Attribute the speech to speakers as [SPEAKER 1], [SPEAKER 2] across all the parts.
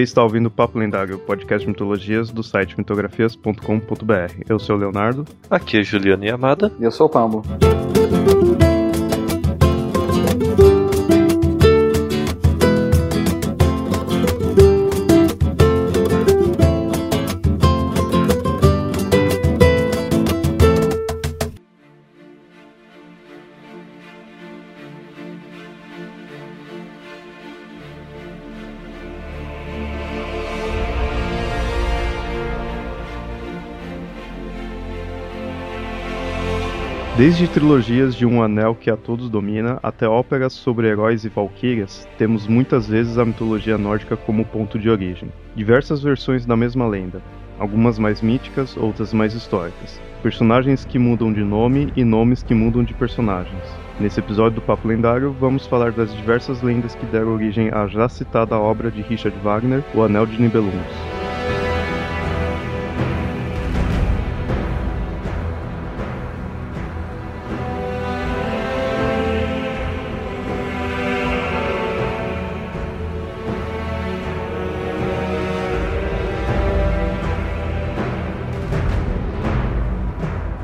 [SPEAKER 1] Você está ouvindo o Papo Lendário, podcast de mitologias do site mitografias.com.br. Eu sou o Leonardo.
[SPEAKER 2] Aqui é Juliana Yamada.
[SPEAKER 3] E eu sou o Pambo.
[SPEAKER 1] Desde trilogias de Um Anel que a todos domina, até óperas sobre heróis e valquírias, temos muitas vezes a mitologia nórdica como ponto de origem. Diversas versões da mesma lenda, algumas mais míticas, outras mais históricas. Personagens que mudam de nome e nomes que mudam de personagens. Nesse episódio do Papo Lendário, vamos falar das diversas lendas que deram origem à já citada obra de Richard Wagner, O Anel de Nibelungos.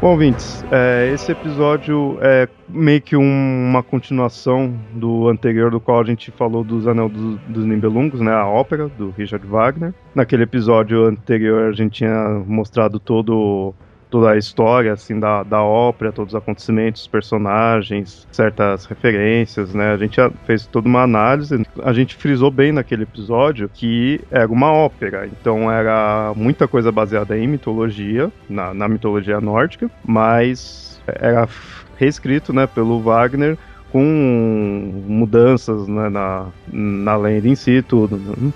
[SPEAKER 1] Bom, ouvintes, é, esse episódio é meio que um, uma continuação do anterior, do qual a gente falou dos Anel dos, dos Nibelungos, né, a ópera do Richard Wagner. Naquele episódio anterior a gente tinha mostrado todo toda a história assim da, da ópera, todos os acontecimentos, os personagens, certas referências, né? A gente fez toda uma análise. A gente frisou bem naquele episódio que era uma ópera, então era muita coisa baseada em mitologia, na, na mitologia nórdica, mas era reescrito, né, pelo Wagner com mudanças né, na, na lenda em si, tudo. Né?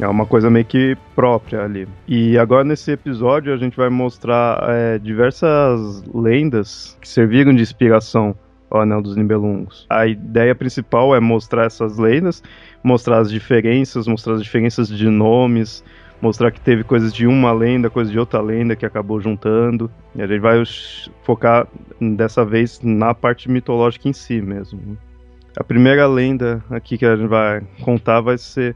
[SPEAKER 1] É uma coisa meio que própria ali. E agora nesse episódio a gente vai mostrar é, diversas lendas que serviram de inspiração ao Anel dos Nibelungos. A ideia principal é mostrar essas lendas, mostrar as diferenças, mostrar as diferenças de nomes, mostrar que teve coisas de uma lenda, coisas de outra lenda que acabou juntando. E a gente vai focar dessa vez na parte mitológica em si mesmo. A primeira lenda aqui que a gente vai contar vai ser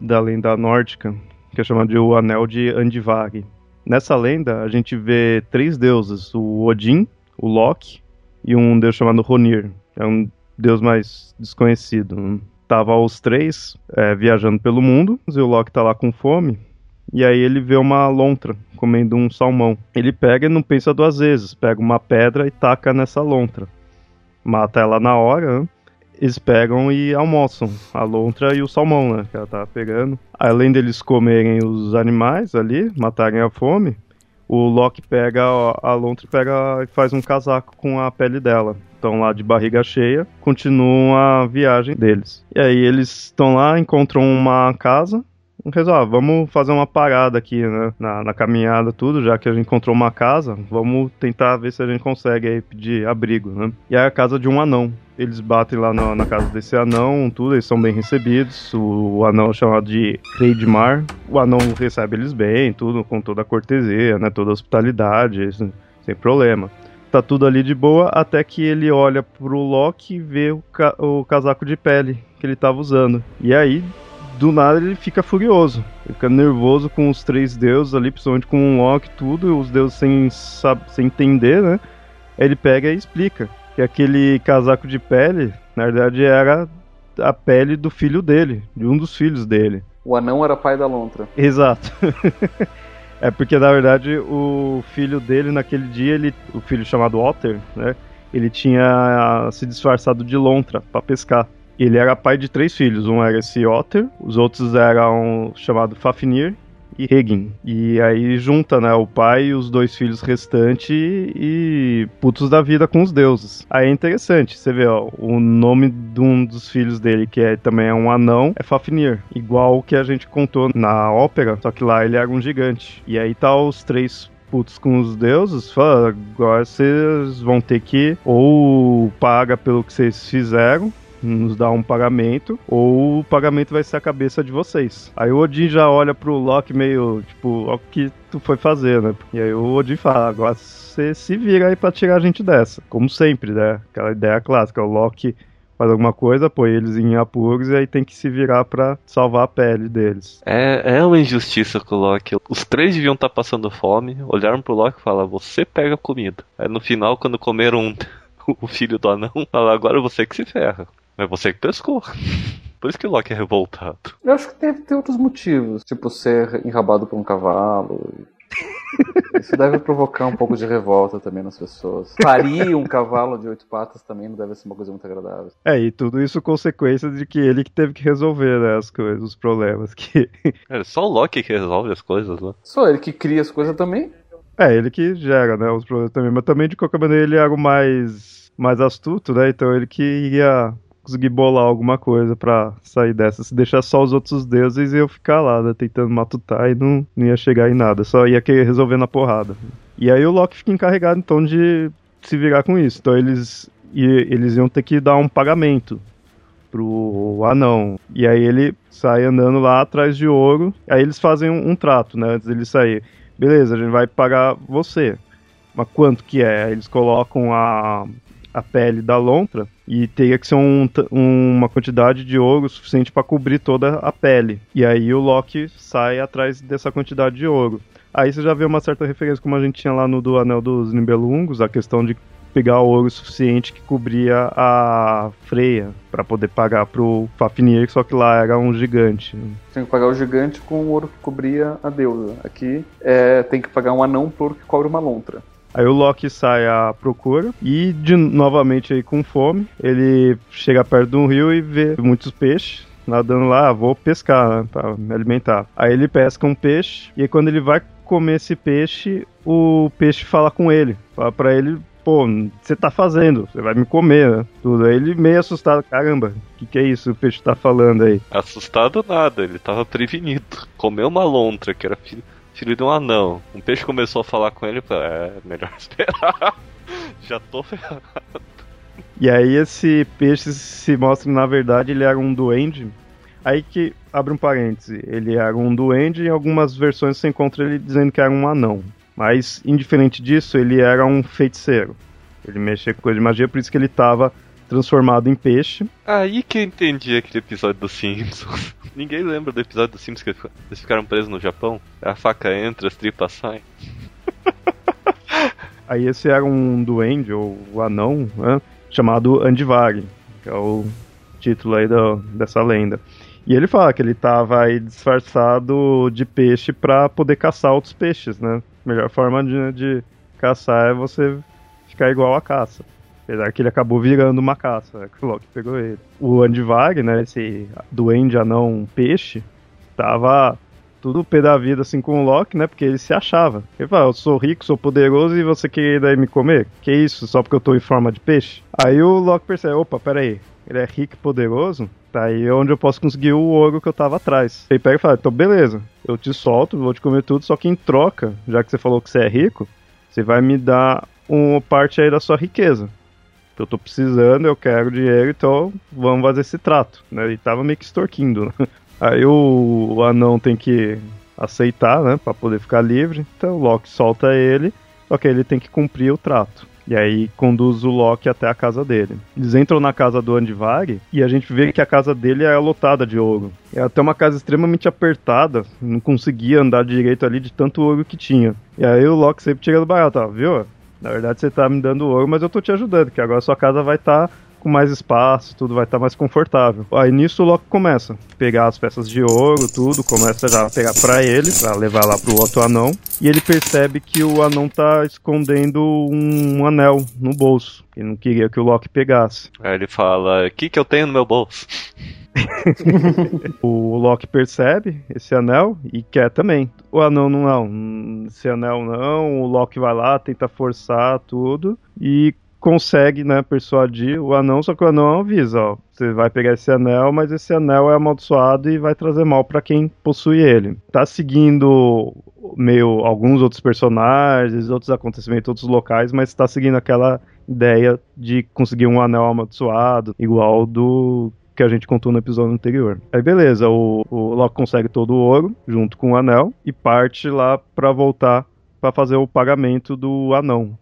[SPEAKER 1] da lenda nórdica, que é chamado de o Anel de Andvari. Nessa lenda, a gente vê três deuses, o Odin, o Loki e um deus chamado Ronir. É um deus mais desconhecido. Tava os três é, viajando pelo mundo, e o Loki tá lá com fome, e aí ele vê uma lontra comendo um salmão. Ele pega e não pensa duas vezes, pega uma pedra e taca nessa lontra. Mata ela na hora, né? Eles pegam e almoçam a lontra e o salmão, né? Que ela tá pegando. Além deles comerem os animais ali, matarem a fome, o Loki pega a lontra pega e faz um casaco com a pele dela. Estão lá de barriga cheia, continuam a viagem deles. E aí eles estão lá, encontram uma casa resolve, ah, vamos fazer uma parada aqui, né? Na, na, caminhada, tudo, já que a gente encontrou uma casa, vamos tentar ver se a gente consegue aí pedir abrigo, né? E é a casa de um anão. Eles batem lá na, na casa desse anão, tudo, eles são bem recebidos. O, o anão é chamado de Rei de Mar. O anão recebe eles bem, tudo, com toda a cortesia, né? Toda a hospitalidade, sem problema tá tudo ali de boa, até que ele olha pro Loki e vê o, ca o casaco de pele que ele tava usando. E aí do nada ele fica furioso. Ele fica nervoso com os três deuses ali, principalmente com o Loki e tudo, e os deuses sem, sabe, sem entender, né? Ele pega e explica que aquele casaco de pele, na verdade, era a pele do filho dele, de um dos filhos dele.
[SPEAKER 3] O anão era pai da lontra.
[SPEAKER 1] Exato. é porque, na verdade, o filho dele, naquele dia, ele, o filho chamado Otter, né? Ele tinha se disfarçado de lontra para pescar. Ele era pai de três filhos. Um era esse Otter, os outros eram chamado Fafnir e Regin. E aí junta, né, o pai e os dois filhos restantes e putos da vida com os deuses. Aí é interessante, você vê, ó, o nome de um dos filhos dele, que é, também é um anão, é Fafnir. Igual que a gente contou na ópera, só que lá ele era um gigante. E aí tá os três putos com os deuses, fala, agora vocês vão ter que ou paga pelo que vocês fizeram, nos dá um pagamento, ou o pagamento vai ser a cabeça de vocês. Aí o Odin já olha pro Loki meio, tipo, o que tu foi fazer, né? E aí o Odin fala, agora você se vira aí pra tirar a gente dessa. Como sempre, né? Aquela ideia clássica, o Loki faz alguma coisa, põe eles em apuros e aí tem que se virar para salvar a pele deles.
[SPEAKER 2] É, é uma injustiça com o Loki. Os três deviam estar tá passando fome, olharam pro Loki e falaram, você pega a comida. Aí no final, quando comeram um, o filho do anão, falaram, agora você que se ferra. Mas você que pescou. Por isso que o Loki é revoltado.
[SPEAKER 3] Eu acho que deve ter outros motivos, tipo ser enrabado por um cavalo. Isso deve provocar um pouco de revolta também nas pessoas. Parir um cavalo de oito patas também não deve ser uma coisa muito agradável.
[SPEAKER 1] É, e tudo isso consequência de que ele que teve que resolver né, as coisas, os problemas que.
[SPEAKER 2] É só o Loki que resolve as coisas, né?
[SPEAKER 3] Só ele que cria as coisas também.
[SPEAKER 1] É, ele que gera, né, os problemas também, mas também de qualquer maneira ele era o mais mais astuto, né? Então ele que ia conseguir bolar alguma coisa para sair dessa. Se deixar só os outros deuses, eu ficar lá, né, tentando matutar e não, não ia chegar em nada. Só ia querer resolver na porrada. E aí o Loki fica encarregado, então, de se virar com isso. Então eles, e, eles iam ter que dar um pagamento pro anão. E aí ele sai andando lá atrás de ouro. Aí eles fazem um, um trato, né? Antes dele sair. Beleza, a gente vai pagar você. Mas quanto que é? Eles colocam a, a pele da lontra e teria que ser um, uma quantidade de ouro suficiente para cobrir toda a pele. E aí o Loki sai atrás dessa quantidade de ouro. Aí você já vê uma certa referência, como a gente tinha lá no do Anel dos Nibelungos, a questão de pegar ouro suficiente que cobria a Freia para poder pagar pro Fafnir, só que lá era um gigante.
[SPEAKER 3] Tem que pagar o gigante com o ouro que cobria a deusa. Aqui é, tem que pagar um anão por que cobre uma lontra.
[SPEAKER 1] Aí o Loki sai à procura e de novamente aí com fome, ele chega perto de um rio e vê muitos peixes nadando lá, ah, vou pescar né, para me alimentar. Aí ele pesca um peixe e aí quando ele vai comer esse peixe, o peixe fala com ele, fala para ele pô, você tá fazendo? Você vai me comer, né? Tudo. Aí ele meio assustado, caramba, o que, que é isso o peixe tá falando aí?
[SPEAKER 2] Assustado nada, ele tava prevenido. Comeu uma lontra, que era filho, filho de um anão. Um peixe começou a falar com ele, falei, é, melhor esperar. Já tô ferrado.
[SPEAKER 1] E aí esse peixe se mostra na verdade ele era um duende. Aí que abre um parêntese, ele era um duende e em algumas versões você encontra ele dizendo que era um anão. Mas indiferente disso, ele era um feiticeiro. Ele mexia com coisa de magia, por isso que ele estava transformado em peixe.
[SPEAKER 2] Aí que eu entendi aquele episódio dos Simpsons. Ninguém lembra do episódio dos Simpsons que eles ficaram presos no Japão? A faca entra, as tripas saem.
[SPEAKER 1] Aí esse era um duende, ou anão, né, chamado Andivari, que é o título aí do, dessa lenda. E ele fala que ele estava aí disfarçado de peixe para poder caçar outros peixes, né? A melhor forma de, de caçar é você ficar igual a caça. Apesar que ele acabou virando uma caça, né, que o Loki pegou ele. O Andivag, né, esse duende anão peixe, tava tudo pé da vida assim com o Loki, né, porque ele se achava. Ele fala, eu sou rico, sou poderoso e você quer daí me comer? Que isso, só porque eu tô em forma de peixe? Aí o Loki percebe, opa, peraí, ele é rico e poderoso, tá aí onde eu posso conseguir o ouro que eu tava atrás. Ele pega e fala, então beleza, eu te solto, vou te comer tudo, só que em troca, já que você falou que você é rico, você vai me dar uma parte aí da sua riqueza eu tô precisando, eu quero dinheiro, então vamos fazer esse trato. Né? Ele tava meio que extorquindo. Né? Aí o, o, anão tem que aceitar, né, para poder ficar livre. Então o Loki solta ele, só que ele tem que cumprir o trato. E aí conduz o Loki até a casa dele. Eles entram na casa do Andvari e a gente vê que a casa dele é lotada de ouro. É até uma casa extremamente apertada, não conseguia andar direito ali de tanto ouro que tinha. E aí o Loki sempre tira do barato, ó, viu? Na verdade, você tá me dando ouro, mas eu tô te ajudando, que agora sua casa vai estar tá com mais espaço, tudo vai estar tá mais confortável. Aí nisso o Loki começa a pegar as peças de ouro, tudo, começa já a pegar para ele, para levar lá pro outro anão, e ele percebe que o anão tá escondendo um anel no bolso. Ele não queria que o Loki pegasse.
[SPEAKER 2] Aí ele fala: "O que que eu tenho no meu bolso?"
[SPEAKER 1] o Loki percebe esse anel e quer também. O anão não, não. Esse anel não. O Loki vai lá, tenta forçar tudo e consegue, né, persuadir o anão, só que o anão avisa, ó, você vai pegar esse anel, mas esse anel é amaldiçoado e vai trazer mal para quem possui ele. Tá seguindo meio alguns outros personagens, outros acontecimentos, outros locais, mas tá seguindo aquela ideia de conseguir um anel amaldiçoado, igual do que a gente contou no episódio anterior. Aí beleza, o, o Loki consegue todo o ouro junto com o anel e parte lá para voltar para fazer o pagamento do anão,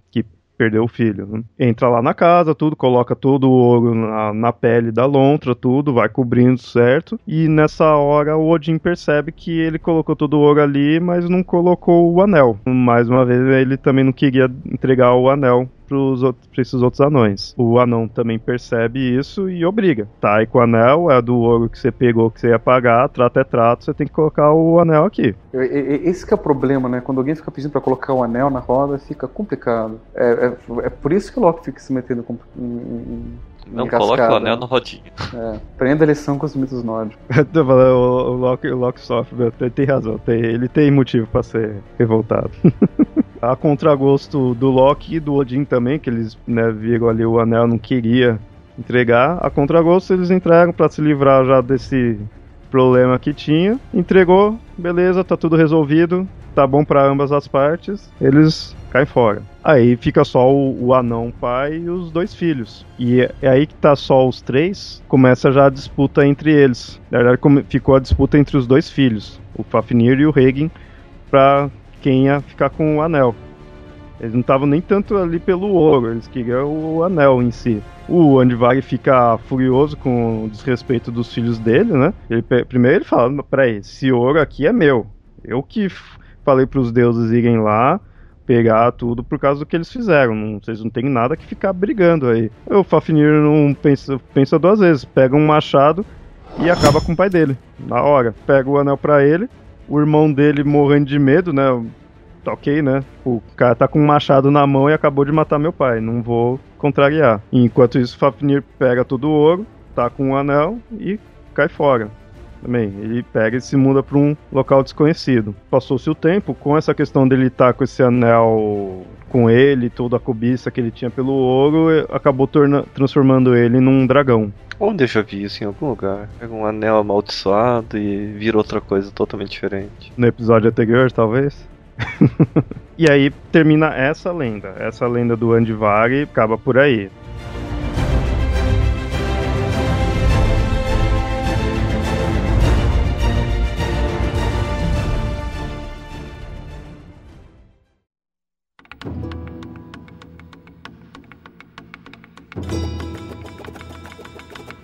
[SPEAKER 1] perdeu o filho. Né? Entra lá na casa, tudo, coloca todo o ouro na, na, pele da lontra, tudo, vai cobrindo certo. E nessa hora o Odin percebe que ele colocou todo o ouro ali, mas não colocou o anel. Mais uma vez ele também não queria entregar o anel para esses outros anões. O anão também percebe isso e obriga. Tá aí com o anel, é do ouro que você pegou que você ia pagar, trato é trato, você tem que colocar o anel aqui.
[SPEAKER 3] Esse que é o problema, né? Quando alguém fica pedindo para colocar o anel na roda, fica complicado. É, é, é por isso que o Loki fica se metendo em,
[SPEAKER 2] não coloque o anel na rodinha.
[SPEAKER 3] É, prenda a lição com os mitos nórdicos.
[SPEAKER 1] o, o, Loki, o Loki sofre, tem, tem razão, tem, ele tem motivo para ser revoltado. a contragosto do Loki e do Odin também, que eles né, viram ali o anel, não queria entregar. A contragosto eles entregam para se livrar já desse problema que tinha. Entregou, beleza, tá tudo resolvido, tá bom para ambas as partes. Eles caem fora. Aí fica só o, o, anão pai e os dois filhos. E é, é aí que tá só os três, começa já a disputa entre eles. Na verdade, ficou a disputa entre os dois filhos, o Fafnir e o Regin, pra quem ia ficar com o anel. Eles não estavam nem tanto ali pelo ouro, eles queriam o anel em si. O Andivag fica furioso com o desrespeito dos filhos dele, né? Ele, primeiro ele fala, peraí, esse ouro aqui é meu. Eu que falei para os deuses irem lá pegar tudo por causa do que eles fizeram. Não, vocês não tem nada que ficar brigando aí. O Fafnir não pensa, pensa duas vezes, pega um machado e acaba com o pai dele. Na hora, pega o anel para ele, o irmão dele morrendo de medo, né? Tá ok, né? O cara tá com um machado na mão e acabou de matar meu pai. Não vou contrariar. Enquanto isso, Fafnir pega todo o ouro, tá com o anel e cai fora. Também, ele pega e se muda para um local desconhecido. Passou-se o tempo, com essa questão dele estar tá com esse anel com ele, toda a cobiça que ele tinha pelo ouro, acabou transformando ele num dragão.
[SPEAKER 2] Onde eu já vi isso em algum lugar? Pega um anel amaldiçoado e vira outra coisa totalmente diferente.
[SPEAKER 1] No episódio anterior, talvez? e aí termina essa lenda. Essa lenda do Andivari acaba por aí.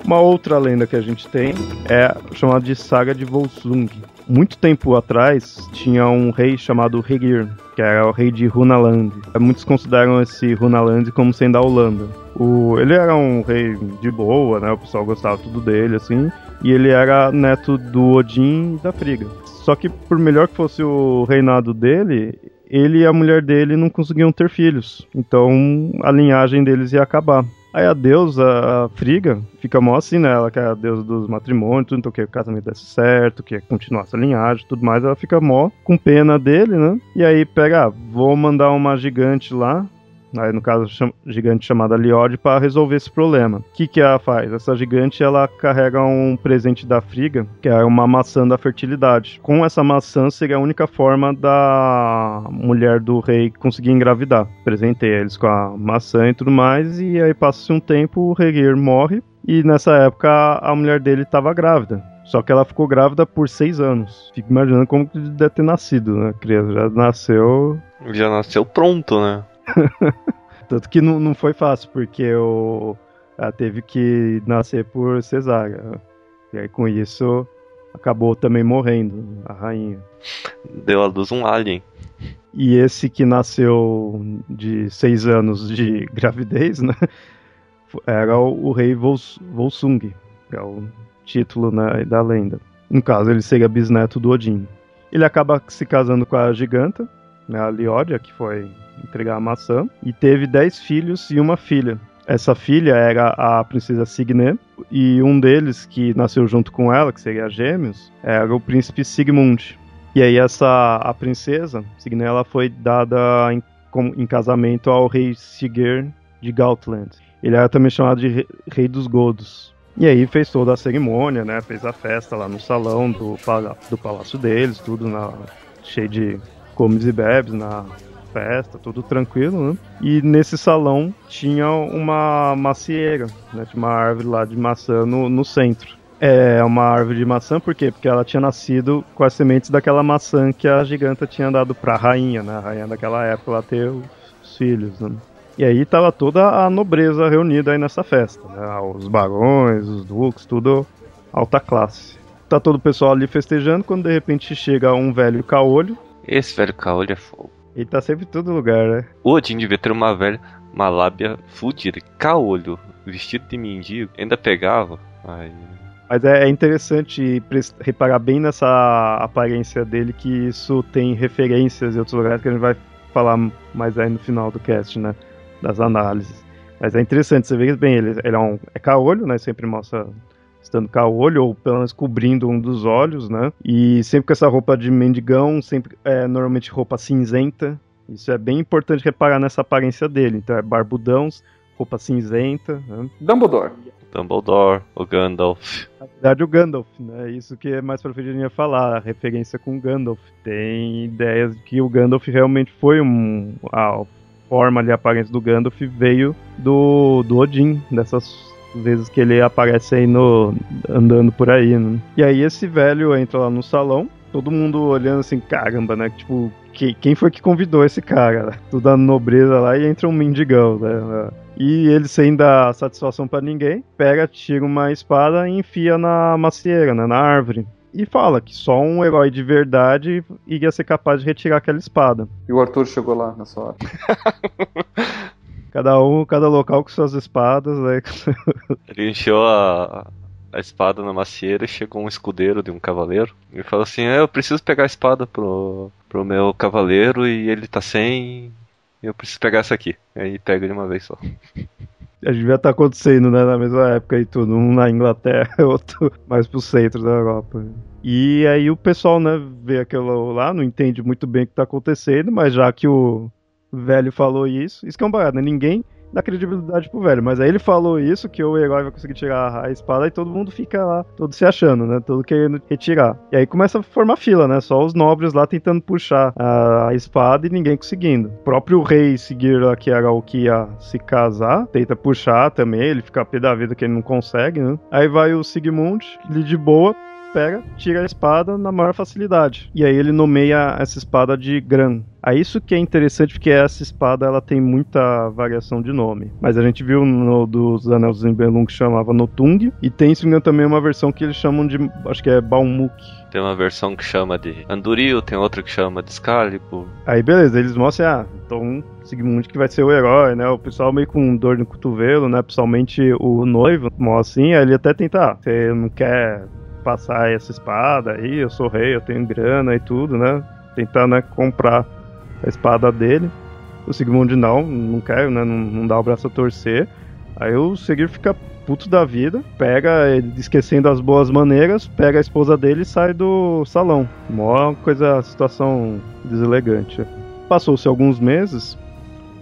[SPEAKER 1] Uma outra lenda que a gente tem é chamada de Saga de Volsung. Muito tempo atrás tinha um rei chamado Regir, que era o rei de Runaland. Muitos consideram esse Runaland como sendo a Holanda. O, ele era um rei de boa, né? O pessoal gostava tudo dele, assim. E ele era neto do Odin e da Frigga. Só que por melhor que fosse o reinado dele, ele e a mulher dele não conseguiam ter filhos. Então a linhagem deles ia acabar. Aí a deusa, a Friga, fica mó assim, né? Ela que é a deusa dos matrimônios, tudo, então que o casamento desse certo, que continuar essa linhagem tudo mais. Ela fica mó com pena dele, né? E aí pega, ah, vou mandar uma gigante lá no caso, gigante chamada Liod, para resolver esse problema. O que, que ela faz? Essa gigante ela carrega um presente da Friga, que é uma maçã da fertilidade. Com essa maçã seria a única forma da mulher do rei conseguir engravidar. Presentei eles com a maçã e tudo mais, e aí passa-se um tempo, o Regir morre, e nessa época a mulher dele estava grávida. Só que ela ficou grávida por seis anos. Fico imaginando como que deve ter nascido, né? A criança já nasceu.
[SPEAKER 2] Já nasceu pronto, né?
[SPEAKER 1] Tanto que não, não foi fácil, porque o, ela teve que nascer por cesárea. E aí com isso acabou também morrendo a rainha.
[SPEAKER 2] Deu a luz um alien.
[SPEAKER 1] E esse que nasceu de seis anos de gravidez, né? Era o, o rei Vols, Volsung, que é o título né, da lenda. No caso, ele seria bisneto do Odin. Ele acaba se casando com a giganta, né, a Liódia, que foi entregar a maçã, e teve dez filhos e uma filha. Essa filha era a princesa Signe, e um deles que nasceu junto com ela, que seria gêmeos, era o príncipe Sigmund. E aí essa a princesa, Signe, ela foi dada em, em casamento ao rei Sigurd de Gautland. Ele era também chamado de Rei dos Godos. E aí fez toda a cerimônia, né? Fez a festa lá no salão do, do palácio deles, tudo na, cheio de comes e bebes na festa, tudo tranquilo, né? E nesse salão tinha uma macieira, né? Tinha uma árvore lá de maçã no, no centro. É uma árvore de maçã, por quê? Porque ela tinha nascido com as sementes daquela maçã que a giganta tinha dado pra rainha, né? A rainha daquela época lá ter os filhos, né? E aí tava toda a nobreza reunida aí nessa festa, né? Os barões, os duques, tudo alta classe. Tá todo o pessoal ali festejando quando de repente chega um velho caolho.
[SPEAKER 2] Esse velho caolho é fogo.
[SPEAKER 1] Ele tá sempre em todo lugar, né?
[SPEAKER 2] O Odin devia ter uma velha, uma lábia fudida. Caolho, vestido de mendigo, ainda pegava. Aí
[SPEAKER 1] mas é, é interessante reparar bem nessa aparência dele que isso tem referências em outros lugares que a gente vai falar mais aí no final do cast, né? Das análises. Mas é interessante, você vê bem, ele, ele é um é caolho, né? Sempre mostra estando caolho, ou pelo menos cobrindo um dos olhos, né? E sempre com essa roupa de mendigão, sempre é normalmente roupa cinzenta. Isso é bem importante reparar nessa aparência dele. Então é barbudão, roupa cinzenta. Né?
[SPEAKER 3] Dumbledore.
[SPEAKER 2] Dumbledore, o Gandalf.
[SPEAKER 1] Na verdade, o Gandalf, né? Isso que é mais pra frente ia falar, a referência com o Gandalf. Tem ideias de que o Gandalf realmente foi um. A forma ali, a aparência do Gandalf veio do, do Odin, dessas vezes que ele aparece aí no, andando por aí, né? E aí esse velho entra lá no salão, todo mundo olhando assim, caramba, né? Tipo, que, quem foi que convidou esse cara? Tudo a nobreza lá e entra um mendigão, né? E ele, sem dar satisfação para ninguém, pega, tira uma espada e enfia na macieira, né, na árvore. E fala que só um herói de verdade iria ser capaz de retirar aquela espada.
[SPEAKER 3] E o Arthur chegou lá nessa hora.
[SPEAKER 1] cada um, cada local com suas espadas, né?
[SPEAKER 2] Ele encheu a, a espada na macieira e chegou um escudeiro de um cavaleiro. E falou assim: é, Eu preciso pegar a espada pro, pro meu cavaleiro e ele tá sem eu preciso pegar essa aqui. Aí pega de uma vez só.
[SPEAKER 1] A gente devia estar tá acontecendo, né, na mesma época aí tudo, um na Inglaterra, outro mais pro centro da Europa. E aí o pessoal, né, vê aquilo lá, não entende muito bem o que tá acontecendo, mas já que o velho falou isso, isso que é um barato, né? Ninguém dá credibilidade pro velho. Mas aí ele falou isso, que o herói vai conseguir tirar a espada e todo mundo fica lá, todo se achando, né? Todo querendo retirar. E aí começa a formar fila, né? Só os nobres lá tentando puxar a espada e ninguém conseguindo. O próprio rei seguir lá, que era o que ia se casar, tenta puxar também, ele fica pé da vida que ele não consegue, né? Aí vai o Sigmund, ele de boa, pega, tira a espada na maior facilidade. E aí ele nomeia essa espada de Gran. É isso que é interessante, porque essa espada ela tem muita variação de nome. Mas a gente viu no dos Anéis dos Nibelung que chamava Notung, e tem, se não também uma versão que eles chamam de, acho que é Baumuk.
[SPEAKER 2] Tem uma versão que chama de Anduril, tem outra que chama de Excalibur.
[SPEAKER 1] Aí beleza, eles mostram, ah, então Sigmund que vai ser o herói, né? O pessoal meio com dor no cotovelo, né? Principalmente o noivo, mostra assim, aí ele até tenta, ah, você não quer passar essa espada aí, eu sou rei, eu tenho grana e tudo, né? Tentar, né, comprar a espada dele. O Sigmund não, não quer, né? Não, não dá o braço a torcer. Aí o Seguir fica puto da vida, pega, esquecendo as boas maneiras, pega a esposa dele e sai do salão. Mó coisa, situação deselegante. Passou-se alguns meses,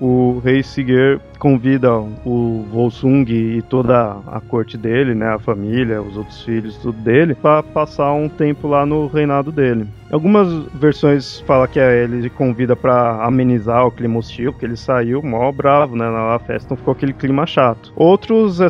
[SPEAKER 1] o rei Sigurd convida o Volsung e toda a corte dele, né, a família, os outros filhos, tudo dele, para passar um tempo lá no reinado dele. Algumas versões falam que ele convida para amenizar o clima hostil, porque ele saiu mó bravo, né, na festa, então ficou aquele clima chato. Outros é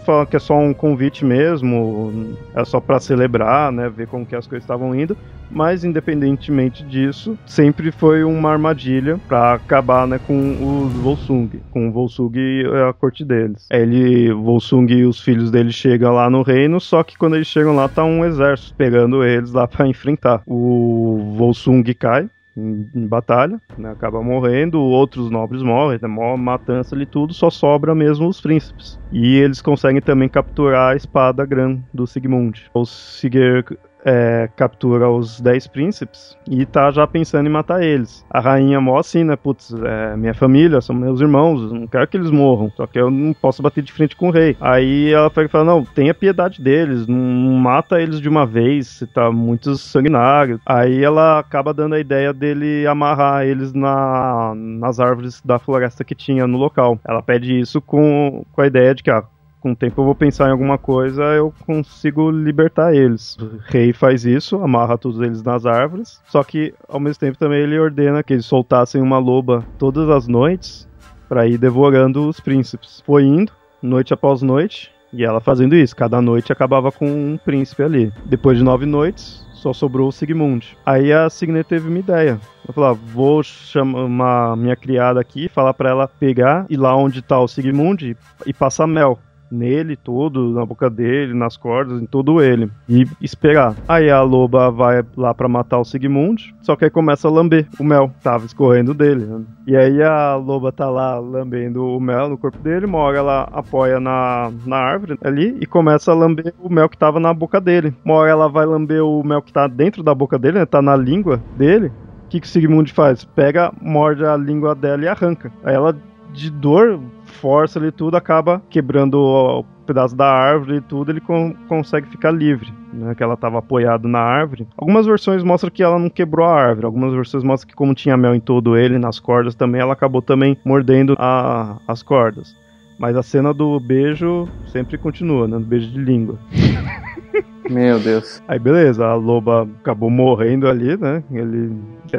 [SPEAKER 1] falam que é só um convite mesmo, é só para celebrar, né, ver como que as coisas estavam indo, mas independentemente disso, sempre foi uma armadilha para acabar, né, com os Volsung, com o Volsung e a corte deles. Ele, Volsung e os filhos dele chegam lá no reino, só que quando eles chegam lá tá um exército pegando eles lá para enfrentar. O Volsung cai, em, em batalha, né, acaba morrendo, outros nobres morrem, tem uma matança ali tudo, só sobra mesmo os príncipes. E eles conseguem também capturar a espada Gran do Sigmund. O Sigurd é, captura os 10 príncipes e tá já pensando em matar eles. A rainha mó assim, né? Putz, é minha família, são meus irmãos, não quero que eles morram, só que eu não posso bater de frente com o rei. Aí ela pega e fala: Não, tenha piedade deles, não mata eles de uma vez, você tá muito sanguinário. Aí ela acaba dando a ideia dele amarrar eles na, nas árvores da floresta que tinha no local. Ela pede isso com, com a ideia de que, ah, com o tempo eu vou pensar em alguma coisa, eu consigo libertar eles. O rei faz isso, amarra todos eles nas árvores, só que ao mesmo tempo também ele ordena que eles soltassem uma loba todas as noites para ir devorando os príncipes. Foi indo, noite após noite, e ela fazendo isso. Cada noite acabava com um príncipe ali. Depois de nove noites, Só sobrou o Sigmund. Aí a Signe teve uma ideia. Falou: ah, vou chamar minha criada aqui, falar para ela pegar e lá onde tá o Sigmund e passar mel nele todo, na boca dele, nas cordas, em todo ele. E esperar. Aí a loba vai lá para matar o Sigmund, só que aí começa a lamber o mel, tava escorrendo dele. Né? E aí a loba tá lá lambendo o mel no corpo dele, uma hora ela apoia na, na árvore ali e começa a lamber o mel que tava na boca dele. Uma hora ela vai lamber o mel que tá dentro da boca dele, né? Tá na língua dele. O que, que o Sigmund faz? Pega, morde a língua dela e arranca. Aí ela de dor, força ali tudo, acaba quebrando o pedaço da árvore e tudo, ele con consegue ficar livre, né? Que ela estava apoiado na árvore. Algumas versões mostram que ela não quebrou a árvore, algumas versões mostram que como tinha mel em todo ele, nas cordas também, ela acabou também mordendo a, as cordas. Mas a cena do beijo sempre continua, né? Do beijo de língua.
[SPEAKER 3] Meu Deus.
[SPEAKER 1] Aí beleza, a loba acabou morrendo ali, né? Ele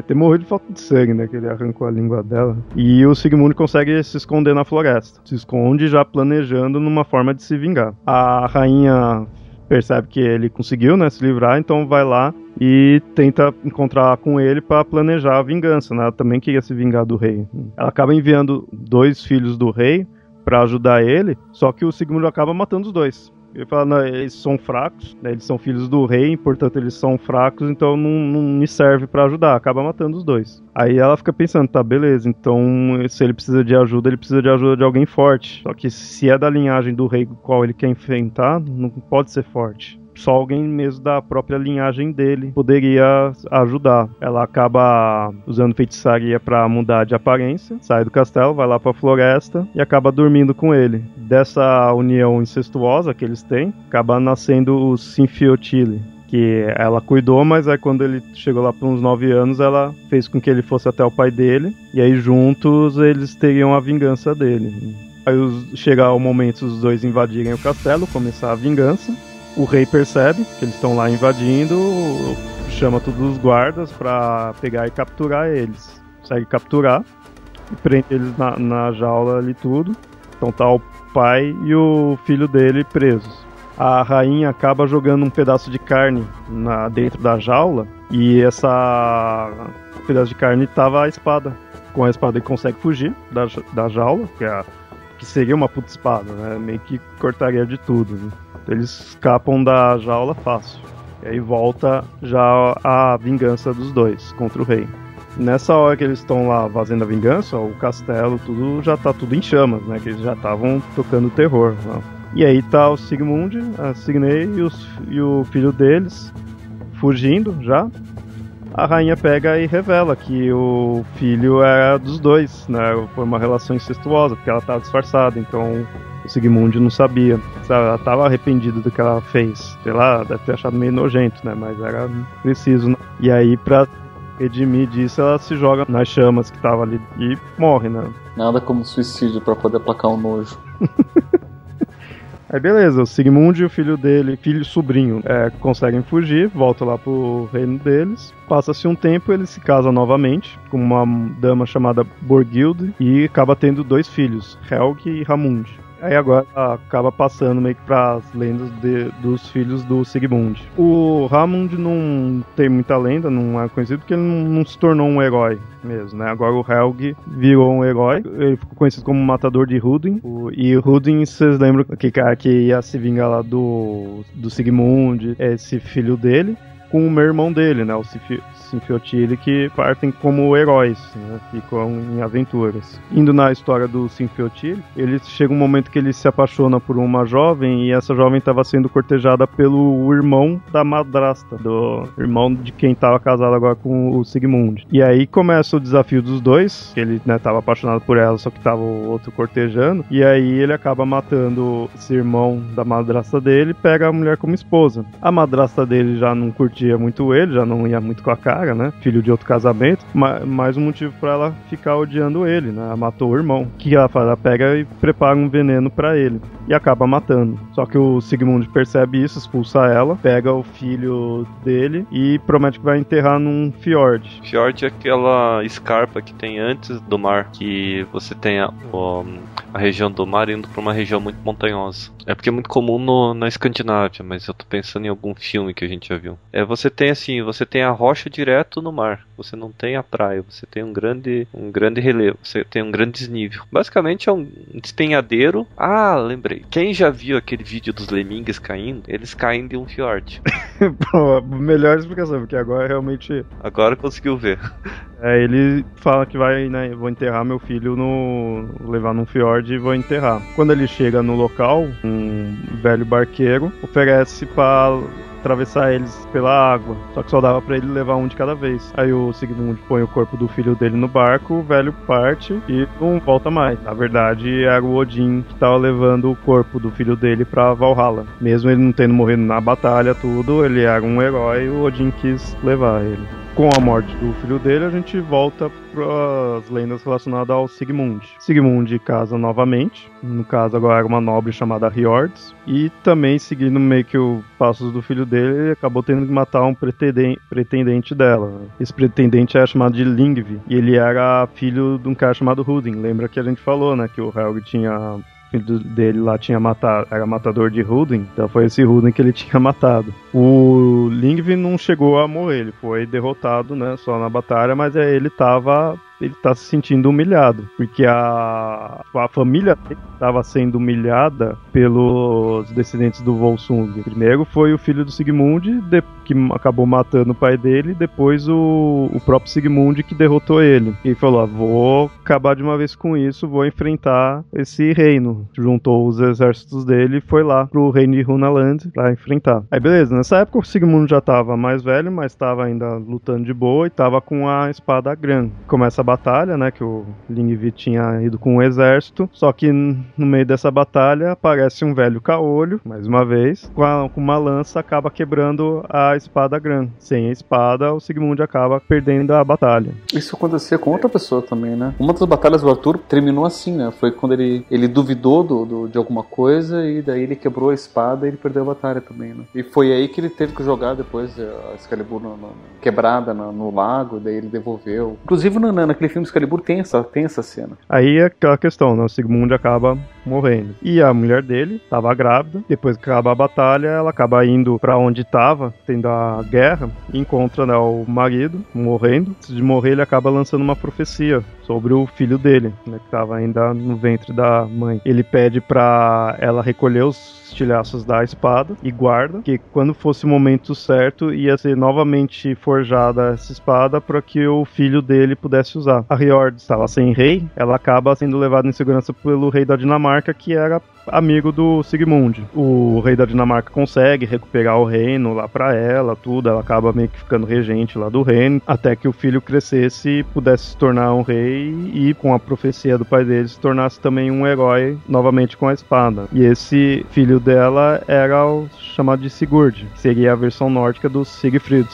[SPEAKER 1] ter morrido de falta de sangue, né? Que ele arrancou a língua dela. E o Sigmund consegue se esconder na floresta. Se esconde já planejando numa forma de se vingar. A rainha percebe que ele conseguiu, né, se livrar, então vai lá e tenta encontrar com ele para planejar a vingança, né? Ela também queria se vingar do rei. Ela acaba enviando dois filhos do rei para ajudar ele, só que o Sigmund acaba matando os dois. Ele fala, não, eles são fracos, né, eles são filhos do rei, portanto eles são fracos, então não, não me serve para ajudar, acaba matando os dois. Aí ela fica pensando, tá, beleza, então se ele precisa de ajuda, ele precisa de ajuda de alguém forte. Só que se é da linhagem do rei qual ele quer enfrentar, não pode ser forte só alguém mesmo da própria linhagem dele poderia ajudar. Ela acaba usando feitiçaria para mudar de aparência, sai do castelo, vai lá para a floresta e acaba dormindo com ele. Dessa união incestuosa que eles têm, acaba nascendo o Sinfiotile, que ela cuidou, mas aí quando ele chegou lá para uns 9 anos, ela fez com que ele fosse até o pai dele, e aí juntos eles teriam a vingança dele. Aí chega o momento os dois invadirem o castelo, começar a vingança. O rei percebe que eles estão lá invadindo, chama todos os guardas para pegar e capturar eles. Consegue capturar e prende eles na, na jaula ali tudo. Então tá o pai e o filho dele presos. A rainha acaba jogando um pedaço de carne na, dentro da jaula e essa pedaço de carne tava a espada. Com a espada ele consegue fugir da, da jaula, que, é, que seria uma puta espada, né? Meio que cortaria de tudo. Né? Eles escapam da jaula fácil. E aí volta já a vingança dos dois contra o rei. Nessa hora que eles estão lá fazendo a vingança, o castelo, tudo já tá tudo em chamas, né? Que eles já estavam tocando terror. Né? E aí tá o Sigmund, a Signei e, os, e o filho deles fugindo já. A rainha pega e revela que o filho era dos dois, né? Foi uma relação incestuosa, porque ela tava disfarçada, então Sigmund não sabia. Ela tava arrependida do que ela fez. Sei lá, deve ter achado meio nojento, né? Mas era preciso. Né? E aí, pra redimir disso, ela se joga nas chamas que tava ali e morre, né?
[SPEAKER 3] Nada como suicídio para poder aplacar o nojo.
[SPEAKER 1] Aí beleza, o Sigmund e o filho dele, filho e sobrinho, é, conseguem fugir, voltam lá pro reino deles. Passa-se um tempo, ele se casa novamente com uma dama chamada Borghild e acaba tendo dois filhos, Helg e Ramund. Aí agora acaba passando meio que pras lendas de, dos filhos do Sigmund. O Ramund não tem muita lenda, não é conhecido porque ele não, não, se tornou um herói mesmo, né? Agora o Helg virou um herói, ele ficou conhecido como matador de Rudin. O, e Rudin, vocês lembram que cara que ia se vingar lá do, do Sigmund, esse filho dele com o meu irmão dele, né? O Sinfiotile, que partem como heróis, né? ficam em aventuras. Indo na história do Sinfiotile, ele chega um momento que ele se apaixona por uma jovem e essa jovem estava sendo cortejada pelo irmão da madrasta, do irmão de quem estava casado agora com o Sigmund. E aí começa o desafio dos dois, que ele estava né, apaixonado por ela, só que estava o outro cortejando, e aí ele acaba matando esse irmão da madrasta dele e pega a mulher como esposa. A madrasta dele já não curtia muito ele, já não ia muito com a cara né? Filho de outro casamento, mais um motivo para ela ficar odiando ele, né? Ela matou o irmão. O que ela faz? Ela pega e prepara um veneno para ele e acaba matando. Só que o Sigmund percebe isso, expulsa ela, pega o filho dele e promete que vai enterrar num fiord.
[SPEAKER 2] Fiord é aquela escarpa que tem antes do mar, que você tem a, a região do mar indo para uma região muito montanhosa. É porque é muito comum no, na Escandinávia, mas eu tô pensando em algum filme que a gente já viu. É, você tem assim, você tem a rocha direto no mar, você não tem a praia, você tem um grande, um grande relevo, você tem um grande desnível. Basicamente é um despenhadeiro. Ah, lembrei. Quem já viu aquele vídeo dos lemingues caindo? Eles caem de um fiord.
[SPEAKER 1] Melhor explicação, porque agora realmente.
[SPEAKER 2] Agora conseguiu ver.
[SPEAKER 1] É, ele fala que vai, né, vou enterrar meu filho no. levar num fiord e vou enterrar. Quando ele chega no local, um velho barqueiro oferece para atravessar eles pela água. Só que só dava para ele levar um de cada vez. Aí o Sigmund põe o corpo do filho dele no barco, o velho parte e não volta mais. Na verdade, era o Odin que tava levando o corpo do filho dele pra Valhalla. Mesmo ele não tendo morrido na batalha, tudo, ele era um herói e o Odin quis levar ele com a morte do filho dele, a gente volta para as lendas relacionadas ao Sigmund. Sigmund casa novamente, no caso agora uma nobre chamada Riords, e também seguindo meio que os passos do filho dele, ele acabou tendo que matar um pretendente dela. Esse pretendente era chamado de Lingvi, e ele era filho de um cara chamado Hudin. Lembra que a gente falou, né, que o Helg tinha filho dele lá tinha matado, era matador de Rudin, então foi esse Rudin que ele tinha matado. O Lingvi não chegou a morrer, ele foi derrotado, né, só na batalha, mas ele tava ele tá se sentindo humilhado, porque a, a família estava sendo humilhada pelos descendentes do Volsung. Primeiro foi o filho do Sigmund, de, que acabou matando o pai dele, depois o, o próprio Sigmund que derrotou ele. E falou: ah, vou acabar de uma vez com isso, vou enfrentar esse reino. Juntou os exércitos dele e foi lá pro reino de Runaland para enfrentar. Aí beleza, nessa época o Sigmund já estava mais velho, mas estava ainda lutando de boa e estava com a espada Gran. Começa a batalha, né? Que o Lingvi tinha ido com o exército. Só que no meio dessa batalha aparece um velho caolho, mais uma vez, com, a, com uma lança acaba quebrando a espada Gran. Sem a espada, o Sigmund acaba perdendo a batalha.
[SPEAKER 3] Isso acontecia com outra pessoa também, né? Uma das batalhas do Arthur terminou assim, né? Foi quando ele, ele duvidou do, do, de alguma coisa e daí ele quebrou a espada e ele perdeu a batalha também, né? E foi aí que ele teve que jogar depois a Excalibur no, no, quebrada no, no, lago, daí ele devolveu. Inclusive na, na, naquele filme Excalibur tem essa, tem essa cena.
[SPEAKER 1] Aí é aquela questão, né? O Sigmund acaba morrendo. E a mulher dele estava grávida. Depois que acaba a batalha, ela acaba indo para onde estava, tendo a guerra, encontra né, o marido morrendo. Antes de morrer, ele acaba lançando uma profecia sobre o filho dele, né, que estava ainda no ventre da mãe. Ele pede para ela recolher os estilhaços da espada e guarda que quando fosse o momento certo ia ser novamente forjada essa espada para que o filho dele pudesse usar. A Riord estava sem rei, ela acaba sendo levada em segurança pelo rei da Dinamarca que era amigo do Sigmund. O rei da Dinamarca consegue recuperar o reino lá para ela, tudo, ela acaba meio que ficando regente lá do reino, até que o filho crescesse e pudesse se tornar um rei e com a profecia do pai dele se tornasse também um herói novamente com a espada. E esse filho dela era o chamado de Sigurd, que seria a versão nórdica do Siegfried.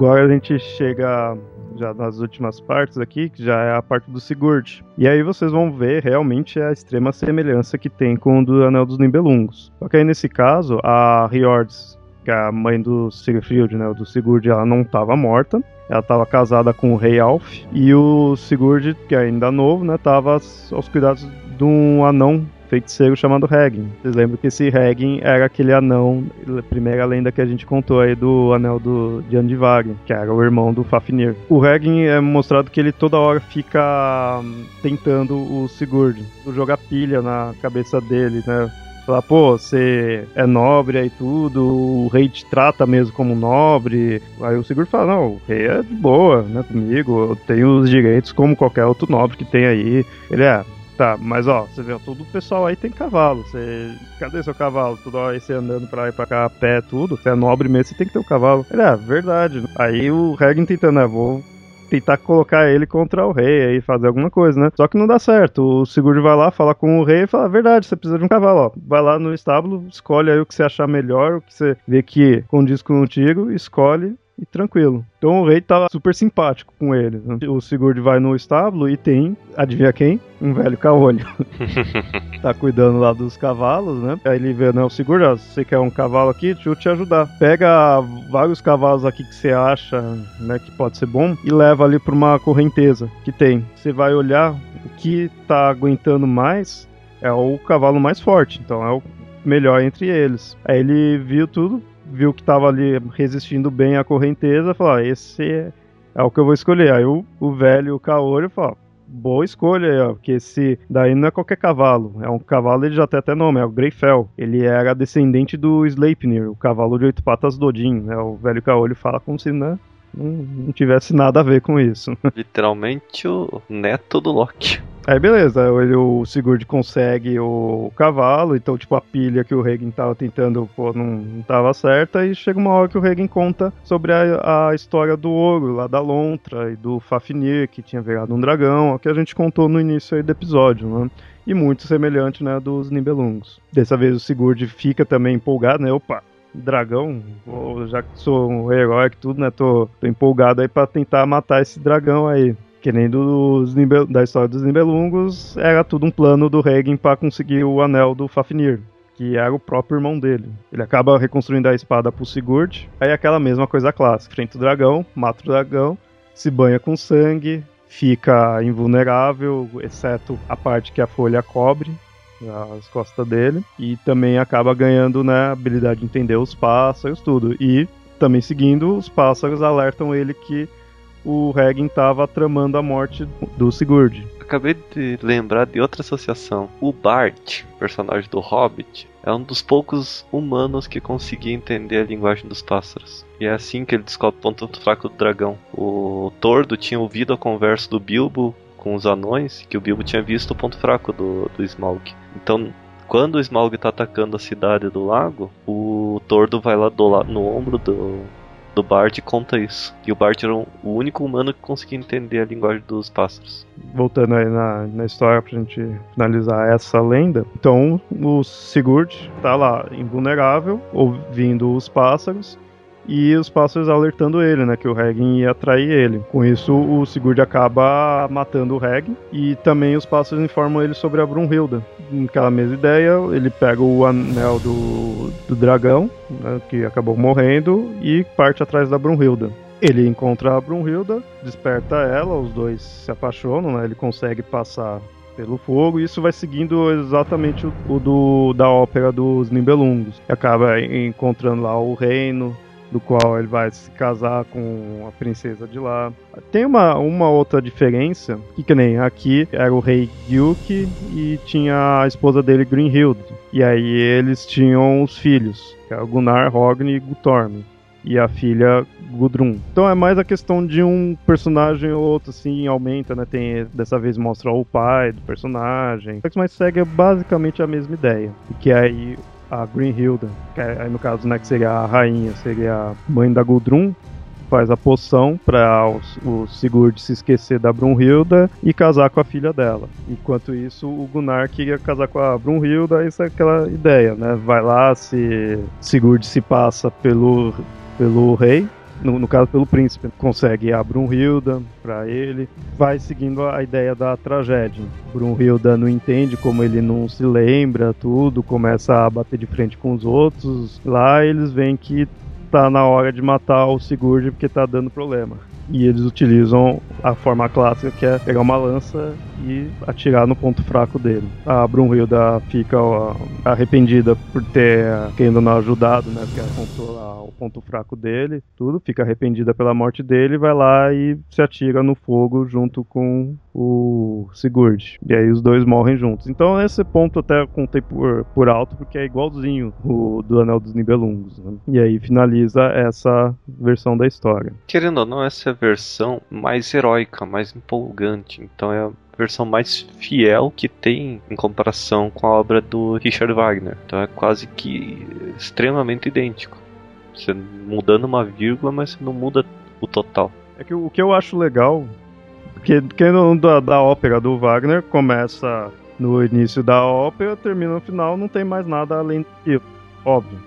[SPEAKER 1] Agora a gente chega já nas últimas partes aqui, que já é a parte do Sigurd. E aí vocês vão ver realmente a extrema semelhança que tem com o do Anel dos Nibelungos. Só que aí nesse caso, a Riords, que é a mãe do Sigurd, né, do Sigurd, ela não estava morta. Ela estava casada com o rei Alf. E o Sigurd, que é ainda novo, né, estava aos cuidados de um anão feiticeiro chamado Regin. Vocês lembram que esse Regin era aquele anão, primeira lenda que a gente contou aí do anel do, de Andivag, que era o irmão do Fafnir. O Regin é mostrado que ele toda hora fica hum, tentando o Sigurd, jogar pilha na cabeça dele, né? falar, pô, você é nobre aí tudo, o rei te trata mesmo como nobre. Aí o Sigurd fala, não, o rei é de boa, né, comigo, eu tenho os direitos como qualquer outro nobre que tem aí. Ele é, Tá, mas ó, você vê, todo o pessoal aí tem cavalo. Você... Cadê seu cavalo? Hora aí você andando pra lá pra cá a pé, tudo. Você é nobre mesmo, você tem que ter um cavalo. Ele, é, verdade. Aí o Regin tentando, né, vou tentar colocar ele contra o rei aí, fazer alguma coisa, né? Só que não dá certo. O Sigurd vai lá, fala com o rei e fala: verdade, você precisa de um cavalo, ó. Vai lá no estábulo, escolhe aí o que você achar melhor, o que você vê que condiz contigo, escolhe e tranquilo. Então o rei tava super simpático com ele. Né? O Sigurd vai no estábulo e tem, adivinha quem? Um velho caolho. tá cuidando lá dos cavalos, né? Aí ele vê, né, o Sigurd, ó, você quer um cavalo aqui? Deixa eu te ajudar. Pega vários cavalos aqui que você acha, né, que pode ser bom e leva ali pra uma correnteza que tem. Você vai olhar o que tá aguentando mais é o cavalo mais forte, então é o melhor entre eles. Aí ele viu tudo, viu que tava ali resistindo bem à correnteza, falou: ah, esse é, é, o que eu vou escolher. Aí o, o velho, o Kaori, falou: boa escolha porque esse daí não é qualquer cavalo, é um cavalo, ele já tem até nome, é o Greifel. Ele era descendente do Sleipnir, o cavalo de oito patas do Odin, né? O velho Kaori fala como se, né, não, não tivesse nada a ver com isso.
[SPEAKER 2] Literalmente o neto do Loki.
[SPEAKER 1] Aí beleza, ele, o Sigurd consegue o cavalo, então tipo a pilha que o Regen tava tentando pô, não, tava certa, e chega uma hora que o Regen conta sobre a, a história do ouro lá da Lontra e do Fafnir, que tinha virado um dragão, que a gente contou no início aí do episódio, né? E muito semelhante, né, dos Nibelungos. Dessa vez o Sigurd fica também empolgado, né? Opa, dragão, já que sou um herói que tudo, né? Tô, tô empolgado aí para tentar matar esse dragão aí. Que nem dos da história dos Nibelungos, era tudo um plano do Regen para conseguir o anel do Fafnir, que era o próprio irmão dele. Ele acaba reconstruindo a espada pro Sigurd, aí aquela mesma coisa clássica, frente o dragão, mata o dragão, se banha com sangue, fica invulnerável, exceto a parte que a folha cobre, as costas dele, e também acaba ganhando né, a habilidade de entender os pássaros, tudo. E também seguindo, os pássaros alertam ele que o Regin estava tramando a morte do Sigurd.
[SPEAKER 2] Acabei de lembrar de outra associação. O Bart, personagem do Hobbit, é um dos poucos humanos que conseguia entender a linguagem dos pássaros. E é assim que ele descobre o ponto fraco do dragão. O Tordo tinha ouvido a conversa do Bilbo com os anões, que o Bilbo tinha visto o ponto fraco do, do Smaug. Então, quando o Smaug está atacando a cidade do lago, o Tordo vai lá do, no ombro do, do Bart e conta isso. E o Bart era o único humano que conseguia entender a linguagem dos pássaros.
[SPEAKER 1] Voltando aí na, na história pra gente finalizar essa lenda. Então o Sigurd tá lá invulnerável, ouvindo os pássaros e os pássaros alertando ele, né, que o Regin ia atrair ele. Com isso, o Sigurd acaba matando o Regin e também os pássaros informam ele sobre a Brunhilda. Naquela mesma ideia, ele pega o anel do, do dragão, né, que acabou morrendo, e parte atrás da Brunhilda. Ele encontra a Brunhilda, desperta ela, os dois se apaixonam, né, ele consegue passar pelo fogo, e isso vai seguindo exatamente o, o do, da ópera dos Nibelungos. Acaba encontrando lá o reino, do qual ele vai se casar com a princesa de lá. Tem uma, uma outra diferença, que, que nem aqui era o rei Gyuki e tinha a esposa dele Grimhild. E aí eles tinham os filhos, que é o Gunnar, Hogni e Guthorm. E a filha Gudrun. Então é mais a questão de um personagem ou outro, assim, aumenta, né? Tem, dessa vez mostra o pai do personagem. Mas segue basicamente a mesma ideia. Que aí a Greenhilda, que é, aí no caso, né, que seria a rainha, seria a mãe da Gudrun, faz a poção para o, o Sigurd se esquecer da Brunhilda e casar com a filha dela. Enquanto isso, o Gunnar queria casar com a Brunhilda, isso é aquela ideia, né? Vai lá, se Sigurd se passa pelo, pelo rei, no, no, caso pelo príncipe, consegue a Brunhilda para ele, vai seguindo a ideia da tragédia. Brunhilda não entende como ele não se lembra tudo, começa a bater de frente com os outros. Lá eles veem que tá na hora de matar o Sigurd porque tá dando problema e eles utilizam a forma clássica que é pegar uma lança e atirar no ponto fraco dele. A Brunhilda fica ó, arrependida por ter querendo não ajudado, né, porque controlar o ponto fraco dele, tudo, fica arrependida pela morte dele, vai lá e se atira no fogo junto com o Sigurd. E aí os dois morrem juntos. Então esse ponto até contei por, por alto porque é igualzinho o do Anel dos Nibelungos. Né? E aí finaliza essa versão da história.
[SPEAKER 2] Querendo ou não, essa versão mais heróica, mais empolgante. Então é a versão mais fiel que tem em comparação com a obra do Richard Wagner. Então é quase que extremamente idêntico. Você mudando uma vírgula, mas você não muda o total
[SPEAKER 1] É que o que eu acho legal, porque no, da, da ópera do Wagner começa no início da ópera, termina no final, não tem mais nada além disso, óbvio.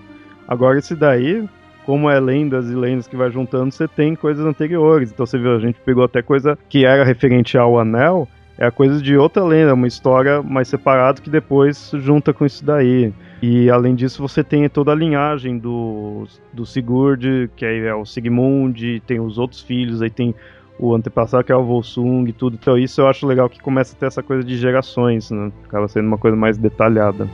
[SPEAKER 1] Agora esse daí, como é lendas e lendas que vai juntando, você tem coisas anteriores. Então você viu, a gente pegou até coisa que era referente ao anel, é a coisa de outra lenda, uma história mais separada que depois junta com isso daí. E além disso, você tem toda a linhagem do, do Sigurd, que aí é o Sigmund, tem os outros filhos, aí tem o antepassado que é o Volsung e tudo. Então isso eu acho legal que começa a ter essa coisa de gerações, né? Acaba sendo uma coisa mais detalhada.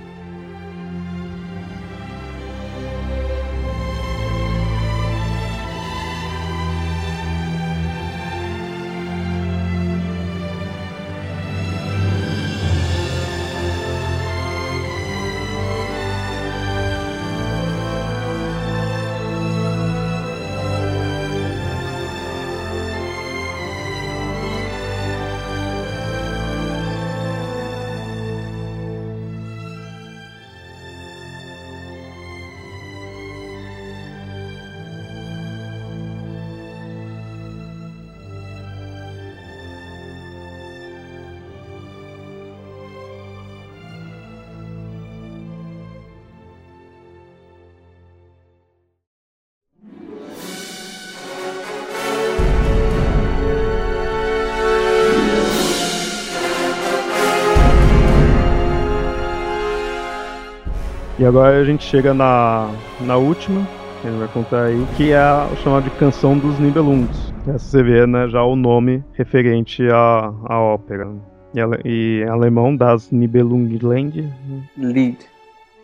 [SPEAKER 1] E agora a gente chega na, na última, que ele vai contar aí, que é a chamada de Canção dos Nibelungos. Essa você vê né, já o nome referente à, à ópera. E, e em alemão, das Nibelungland.
[SPEAKER 3] Lied.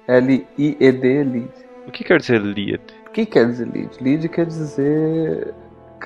[SPEAKER 3] L-I-E-D, Lied.
[SPEAKER 2] O que quer dizer Lied?
[SPEAKER 3] O que quer dizer Lied? Lied quer dizer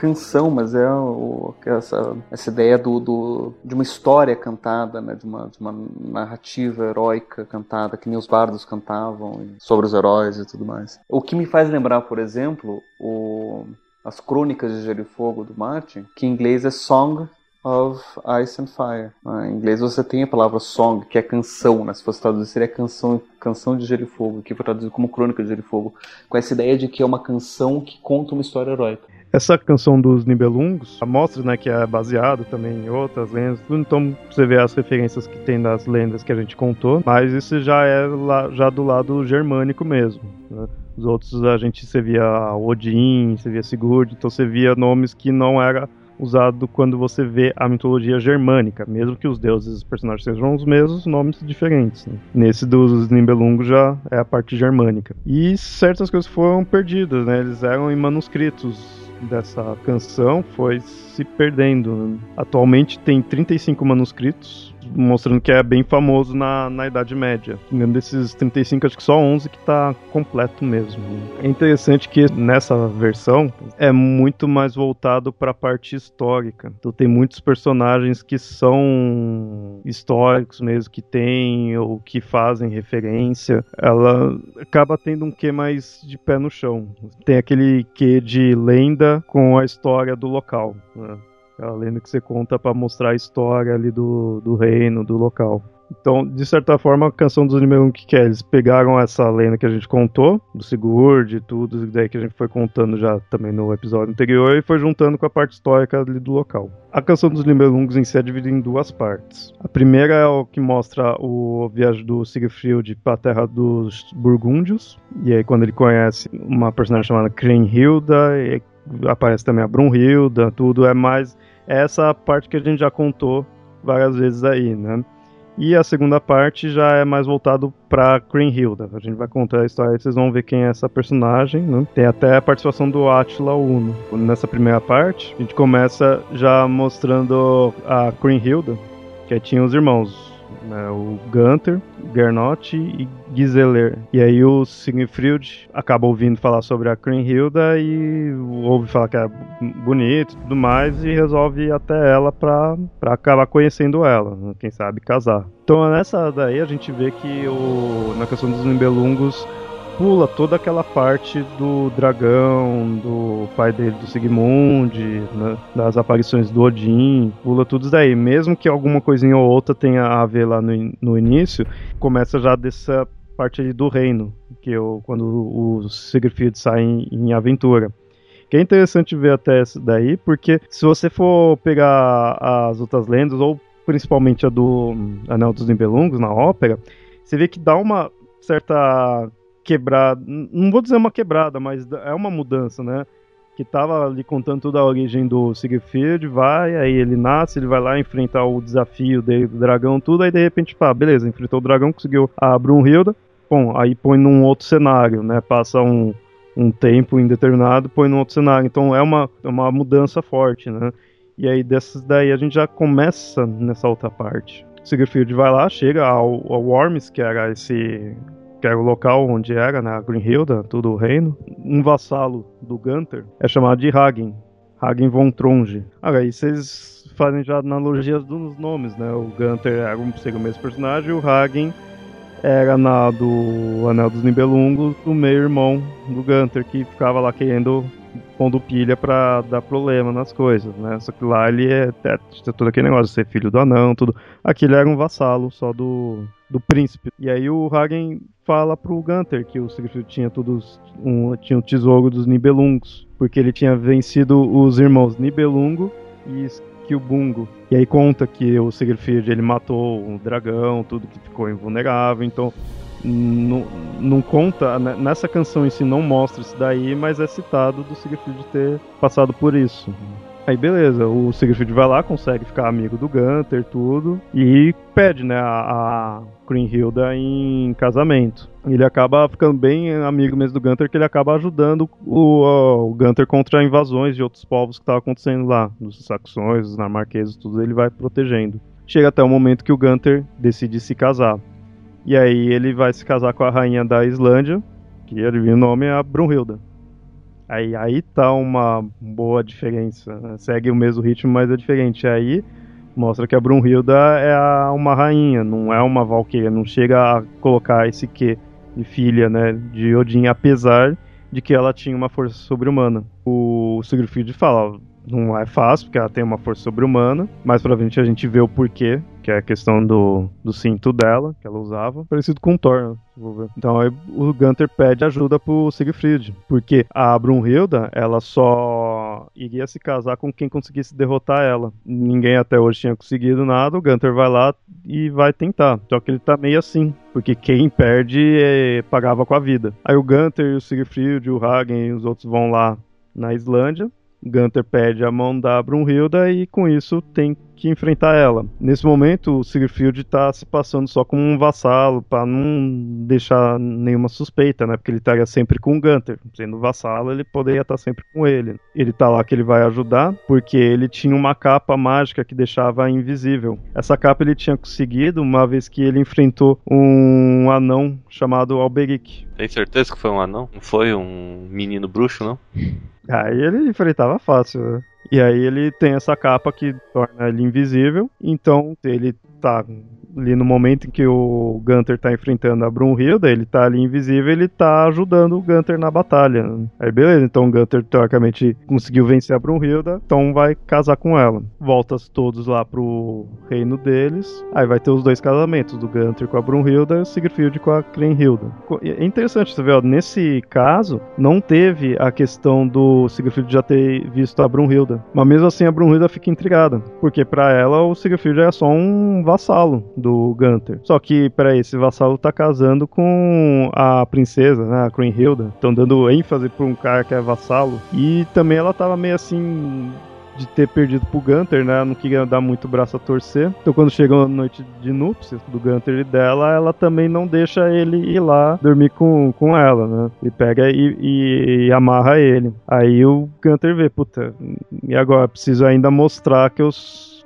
[SPEAKER 3] canção, mas é o, essa, essa ideia do, do, de uma história cantada, né, de, uma, de uma narrativa heróica cantada, que nem os bardos cantavam, sobre os heróis e tudo mais. O que me faz lembrar, por exemplo, o, as Crônicas de Gelo e Fogo do Martin, que em inglês é Song of Ice and Fire. Ah, em inglês você tem a palavra song, que é canção, né? se fosse traduzir seria canção, canção de Gelo e Fogo, que foi traduzido como Crônica de Gelo e Fogo, com essa ideia de que é uma canção que conta uma história heróica.
[SPEAKER 1] Essa canção dos Nibelungos mostra né, que é baseado também em outras lendas, então você vê as referências que tem das lendas que a gente contou, mas isso já é lá, já do lado germânico mesmo. Né? Os outros a gente você via Odin, você via Sigurd, então você via nomes que não era usado quando você vê a mitologia germânica, mesmo que os deuses e os personagens sejam os mesmos, nomes diferentes. Né? Nesse dos Nibelungos já é a parte germânica. E certas coisas foram perdidas, né? Eles eram em manuscritos dessa canção foi se perdendo. Atualmente tem 35 manuscritos, mostrando que é bem famoso na, na Idade Média. Dentro desses 35, acho que só 11 que está completo mesmo. É interessante que nessa versão é muito mais voltado para a parte histórica. Então tem muitos personagens que são históricos mesmo, que têm ou que fazem referência. Ela acaba tendo um quê mais de pé no chão. Tem aquele quê de lenda com a história do local. Né? Aquela lenda que você conta para mostrar a história ali do, do reino, do local. Então, de certa forma, a canção dos Nibelung que é? Eles pegaram essa lenda que a gente contou, do Sigurd e tudo, daí que a gente foi contando já também no episódio anterior, e foi juntando com a parte histórica ali do local. A canção dos Nibelungos em si é dividida em duas partes. A primeira é o que mostra o viagem do Siegfried para a terra dos Burgúndios, e aí quando ele conhece uma personagem chamada Kriemhilda, e aparece também a Brunhilda, tudo é mais essa parte que a gente já contou várias vezes aí, né? E a segunda parte já é mais voltado para Kriemhilda. A gente vai contar a história e vocês vão ver quem é essa personagem. Né? Tem até a participação do Attila Uno. Nessa primeira parte, a gente começa já mostrando a Kriemhilda, que tinha os irmãos o Gunther, Gernot e Giseler. E aí o Siegfried acaba ouvindo falar sobre a Kriemhilda e ouve falar que é bonito e tudo mais e resolve ir até ela pra, pra acabar conhecendo ela, né, quem sabe casar. Então nessa daí a gente vê que o, na questão dos Nibelungos pula toda aquela parte do dragão, do pai dele, do Sigmund, né, das aparições do Odin, pula tudo isso daí. Mesmo que alguma coisinha ou outra tenha a ver lá no, no início, começa já dessa parte ali do reino, que eu, quando o Siegfried sai em, em aventura. Que é interessante ver até isso daí, porque se você for pegar as outras lendas, ou principalmente a do Anel dos Nibelungos na ópera, você vê que dá uma certa quebrada, não vou dizer uma quebrada, mas é uma mudança, né? Que tava ali contando toda a origem do Siegfried, vai, aí ele nasce, ele vai lá enfrentar o desafio dele, do dragão, tudo, aí de repente, pá, beleza, enfrentou o dragão, conseguiu a Brunhilda, bom, aí põe num outro cenário, né? Passa um, um tempo indeterminado, põe num outro cenário. Então é uma, é uma mudança forte, né? E aí dessas daí a gente já começa nessa outra parte. Siegfried vai lá, chega ao, ao Worms, que era esse que era o local onde era, né, a Greenhilda, todo o reino, um vassalo do Gunther é chamado de Hagen, Hagen von Tronje. Ah, aí vocês fazem já analogias dos nomes, né? O Gunther era um, o mesmo personagem, o Hagen era na do Anel dos Nibelungos, o meio-irmão do Gunther, que ficava lá querendo pondo pilha pra dar problema nas coisas, né? Só que lá ele é, é, é todo aquele negócio de ser filho do anão, tudo. Aqui ele era um vassalo só do, do príncipe. E aí o Hagen fala pro Gunther que o Siegfried tinha todos um, tinha um tesouro dos Nibelungos, porque ele tinha vencido os irmãos Nibelungo e Kilbungo. E aí conta que o Siegfried ele matou um dragão, tudo que ficou invulnerável, então não, conta, né, nessa canção em si não mostra isso daí, mas é citado do Siegfried ter passado por isso. Aí beleza, o Siegfried vai lá, consegue ficar amigo do Gunther, tudo, e pede, né, a, a Hilda em casamento. Ele acaba ficando bem amigo mesmo do Gunther, que ele acaba ajudando o, o Gunther contra invasões de outros povos que estavam acontecendo lá, dos saxões, dos dinamarqueses, tudo ele vai protegendo. Chega até o momento que o Gunther decide se casar. E aí ele vai se casar com a rainha da Islândia, que o nome é a Brunhilda. Aí, aí tá uma boa diferença. Né? Segue o mesmo ritmo, mas é diferente. Aí mostra que a Brunhilda é a, uma rainha, não é uma Valkyria, não chega a colocar esse quê de filha, né, de Odin, apesar de que ela tinha uma força sobre-humana. O Siegfried fala, não é fácil, porque ela tem uma força sobre-humana, mas pra frente a gente vê o porquê, que é a questão do, do cinto dela, que ela usava, parecido com o Thor, né? Então aí o Gunter pede ajuda pro Siegfried, porque a Brunhilda, ela só iria se casar com quem conseguisse derrotar ela. Ninguém até hoje tinha conseguido nada, o Gunter vai lá e vai tentar. Só que ele tá meio assim, porque quem perde é, pagava com a vida. Aí o Gunter, o Siegfried, o Hagen e os outros vão lá na Islândia, Gunter pede a mão da Brunhilda e com isso tem que enfrentar ela. Nesse momento, o Siegfried está se passando só como um vassalo para não deixar nenhuma suspeita, né? Porque ele estaria sempre com o Gunter. Sendo vassalo, ele poderia estar sempre com ele. Ele tá lá que ele vai ajudar porque ele tinha uma capa mágica que deixava invisível. Essa capa ele tinha conseguido uma vez que ele enfrentou um anão chamado Alberic.
[SPEAKER 2] Tem certeza que foi um anão? Não foi um menino bruxo, não?
[SPEAKER 1] Aí ele enfrentava fácil, né? E aí ele tem essa capa que torna ele invisível. Então ele tá ali no momento em que o Gunter tá enfrentando a Brunhilda, ele tá ali invisível, ele tá ajudando o Gunter na batalha. Aí beleza, então o Gunter teoricamente conseguiu vencer a Brunhilda, então vai casar com ela. Volta todos lá pro reino deles, aí vai ter os dois casamentos, do Gunter com a Brunhilda e o Sigurd com a Kriemhilda. É interessante você ver, ó, nesse caso, não teve a questão do Sigurd já ter visto a Brunhilda, mas mesmo assim a Brunhilda fica intrigada, porque para ela o Sigurd é só um vassalo do Gunter. Só que, peraí, esse vassalo tá casando com a princesa, né, a Hilda. Estão dando ênfase pra um cara que é vassalo. E também ela tava meio assim de ter perdido pro Gunter, né? Não queria dar muito braço a torcer. Então quando chega a noite de núpcias do Gunter e dela, ela também não deixa ele ir lá dormir com, com ela, né? Ele pega e, e, e amarra ele. Aí o Gunter vê, puta, e agora? Preciso ainda mostrar que eu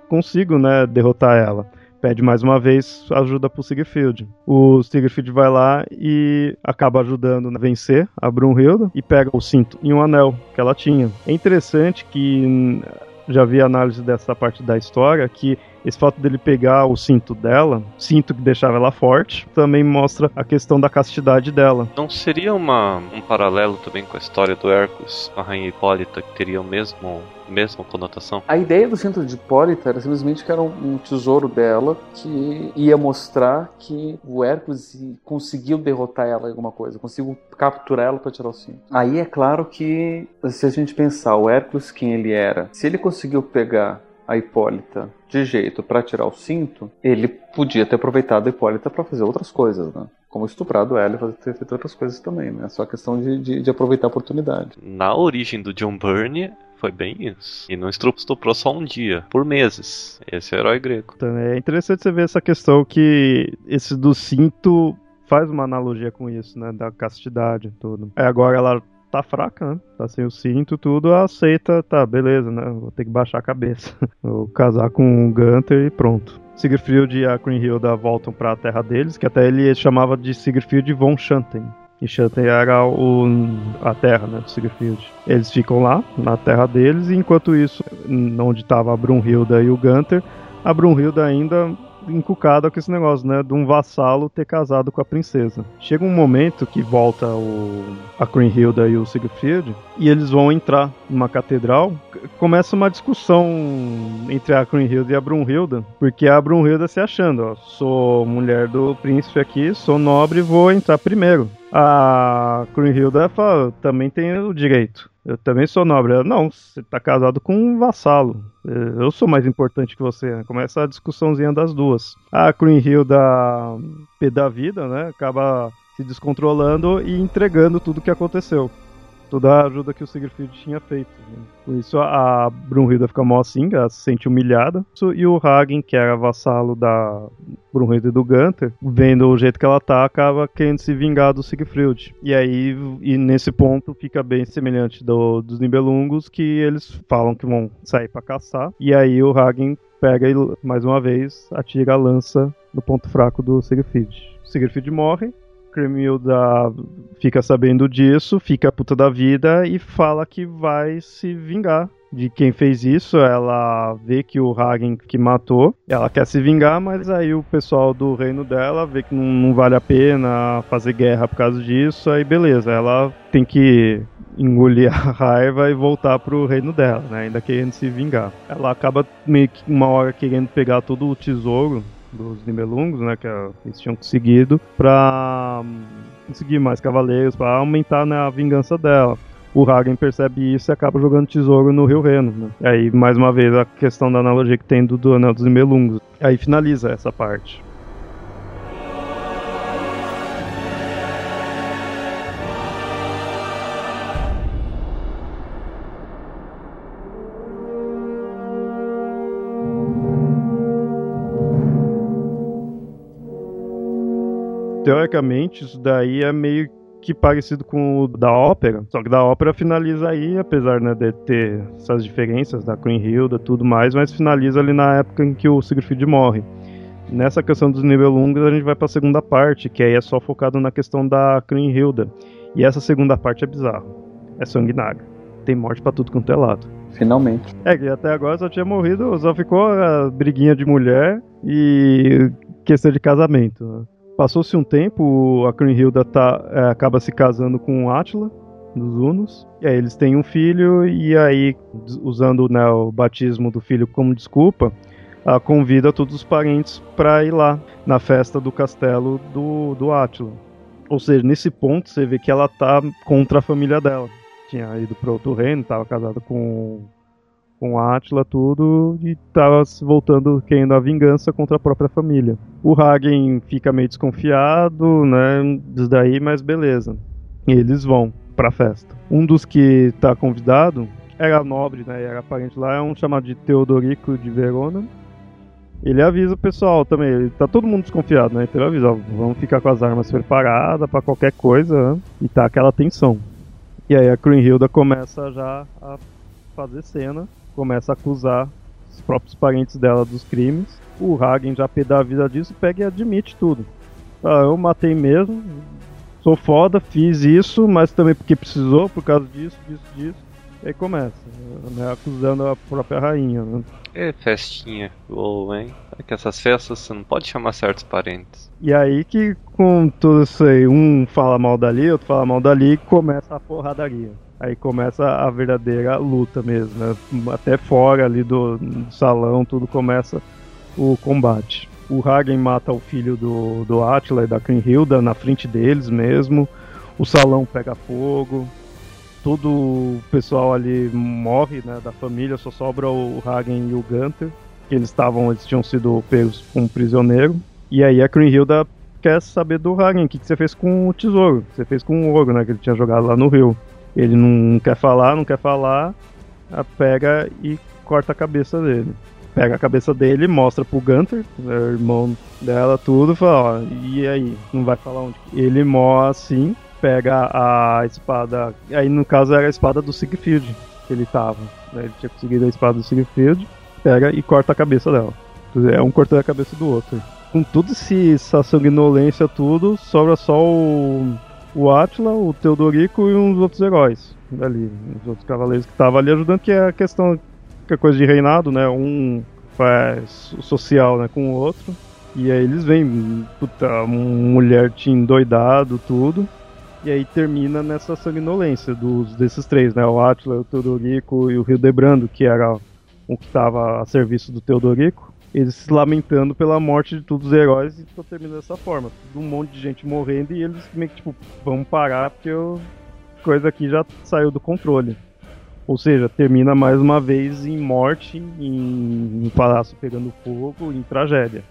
[SPEAKER 1] consigo, né, derrotar ela pede mais uma vez ajuda pro Siegfried. O Siegfried vai lá e acaba ajudando a vencer a Brunhilda e pega o cinto e um anel que ela tinha. É interessante que já vi análise dessa parte da história que esse fato dele pegar o cinto dela, cinto que deixava ela forte, também mostra a questão da castidade dela.
[SPEAKER 2] Não seria uma, um paralelo também com a história do Hércules, a rainha Hipólita, que teria o mesmo mesma conotação?
[SPEAKER 3] A ideia do cinto de Hipólita era simplesmente que era um tesouro dela que ia mostrar que o Hércules conseguiu derrotar ela em alguma coisa, conseguiu capturar ela para tirar o cinto. Aí é claro que, se a gente pensar o Hércules quem ele era, se ele conseguiu pegar a Hipólita de jeito para tirar o cinto, ele podia ter aproveitado a Hipólita para fazer outras coisas, né? Como estuprado ela e ter feito outras coisas também, né? Só questão de, de, de, aproveitar a oportunidade.
[SPEAKER 2] Na origem do John Byrne, foi bem isso. E não estuprou só um dia, por meses. Esse é o herói grego.
[SPEAKER 1] Então, é interessante você ver essa questão que esse do cinto faz uma analogia com isso, né? Da castidade tudo. É, agora ela tá fraca, né? Tá sem o cinto, tudo, aceita, tá, beleza, né? Vou ter que baixar a cabeça. Vou casar com o Gunter e pronto. Siegfried e a Kriemhilda voltam para a terra deles, que até ele chamava de Siegfried von Schanten. E Schanten era o, a terra, né, do. Eles ficam lá, na terra deles, e enquanto isso, onde estava a Brunhilda e o Gunter, a Brunhilda ainda encucada com esse negócio, né? De um vassalo ter casado com a princesa. Chega um momento que volta o, a Kriemhilda e o Siegfried e eles vão entrar numa catedral. Começa uma discussão entre a Kriemhilda e a Brunhilda, porque a Brunhilda se achando, ó, sou mulher do príncipe aqui, sou nobre, vou entrar primeiro. A Kriemhilda fala, também tem o direito. Eu também sou nobre. Ela, não, você tá casado com um vassalo. Eu sou mais importante que você. Começa a discussãozinha das duas. A Queen Hill da P da vida, né? Acaba se descontrolando e entregando tudo o que aconteceu toda a ajuda que o Siegfried tinha feito. Né? Por isso a Brunhilda fica mó assim, ela se sente humilhada. E o Hagen, que era vassalo da Brunhilda e do Gunther, vendo o jeito que ela tá, acaba querendo se vingar do Siegfried. E aí, e nesse ponto, fica bem semelhante do, dos Nibelungos, que eles falam que vão sair para caçar. E aí o Hagen pega e, mais uma vez, atira a lança no ponto fraco do Siegfried. Siegfried morre, Cremilda fica sabendo disso, fica puta da vida e fala que vai se vingar de quem fez isso. Ela vê que o Hagen que matou, ela quer se vingar, mas aí o pessoal do reino dela vê que não, não vale a pena fazer guerra por causa disso. Aí beleza, ela tem que engolir a raiva e voltar pro reino dela, né? Ainda querendo se vingar. Ela acaba meio que uma hora querendo pegar todo o tesouro dos Nibelungos, né, que eles tinham conseguido, para hum, conseguir mais cavaleiros, para aumentar né, a vingança dela. O Hagen percebe isso e acaba jogando tesouro no Rio Reno. Né? E aí, mais uma vez, a questão da analogia que tem do, do Anel dos Nibelungos. Aí finaliza essa parte. Teoricamente, isso daí é meio que parecido com o da ópera, só que da ópera finaliza aí, apesar né, de ter essas diferenças da Queen Hilda tudo mais, mas finaliza ali na época em que o Siegfried morre. Nessa questão dos Nibelungos a gente vai para a segunda parte, que aí é só focado na questão da Queen Hilda. E essa segunda parte é bizarra. É sanguinária. Tem morte para tudo quanto é lado.
[SPEAKER 3] Finalmente.
[SPEAKER 1] É, que até agora só tinha morrido, só ficou a briguinha de mulher e questão de casamento. Né? Passou-se um tempo, a Kriemhilda tá, é, acaba se casando com Atila, dos Hunos. E aí eles têm um filho, e aí, usando né, o batismo do filho como desculpa, ela convida todos os parentes para ir lá, na festa do castelo do, do Átila. Ou seja, nesse ponto você vê que ela tá contra a família dela. Tinha ido para outro reino, estava casada com com Atila tudo e tava voltando querendo a vingança contra a própria família. O Hagen fica meio desconfiado, né, disso daí, mas beleza. Eles vão pra festa. Um dos que tá convidado era nobre, né, era parente lá, é um chamado de Teodorico de Verona. Ele avisa o pessoal também, ele, tá todo mundo desconfiado, né? Então ele avisa, ó, vamos ficar com as armas preparadas para qualquer coisa, né? e tá aquela tensão. E aí a Kriemhilda começa já a fazer cena começa a acusar os próprios parentes dela dos crimes. O Hagen, já pé da vida disso, pega e admite tudo. Ah, eu matei mesmo, sou foda, fiz isso, mas também porque precisou, por causa disso, disso, disso. E aí começa, né, acusando a própria rainha, né?
[SPEAKER 2] É festinha, ou hein? É que essas festas você não pode chamar certos parentes.
[SPEAKER 1] E aí que com tudo isso aí, um fala mal dali, outro fala mal dali, começa a porradaria. Aí começa a verdadeira luta mesmo, né? Até fora ali do, salão, tudo começa o combate. O Hagen mata o filho do, do Atila e da Kriemhilda na frente deles mesmo. O salão pega fogo. Todo o pessoal ali morre, né, da família, só sobra o Hagen e o Gunther, que eles estavam, eles tinham sido pegos como prisioneiro. E aí a Kriemhilda quer saber do Hagen, o que, que você fez com o tesouro, que você fez com o ouro, né, que ele tinha jogado lá no rio. Ele não quer falar, não quer falar, pega e corta a cabeça dele. Pega a cabeça dele, mostra pro Gunter, né, irmão dela, tudo, fala, ó, e aí? Não vai falar onde? Ele morre assim, pega a espada. Aí no caso era a espada do Siegfried que ele tava. Né? Ele tinha conseguido a espada do Siegfried, pega e corta a cabeça dela. É um cortando a cabeça do outro. Com tudo essa sanguinolência, tudo, sobra só o, o Atila, o Teodorico e uns outros heróis ali, os outros cavaleiros que estavam ali ajudando, que é a questão, que é coisa de reinado, né? Um faz social né, com o outro. E aí eles vêm, puta, uma mulher tinha endoidado, tudo. E aí termina nessa sanguinolência dos, desses três, né? O Atila, o Teodorico e o Hildebrando, que era o que estava a serviço do Teodorico. Eles se lamentando pela morte de todos os heróis e só termina dessa forma. Um monte de gente morrendo e eles meio que tipo, vamos parar porque a coisa aqui já saiu do controle. Ou seja, termina mais uma vez em morte, em, em palácio pegando fogo, em tragédia.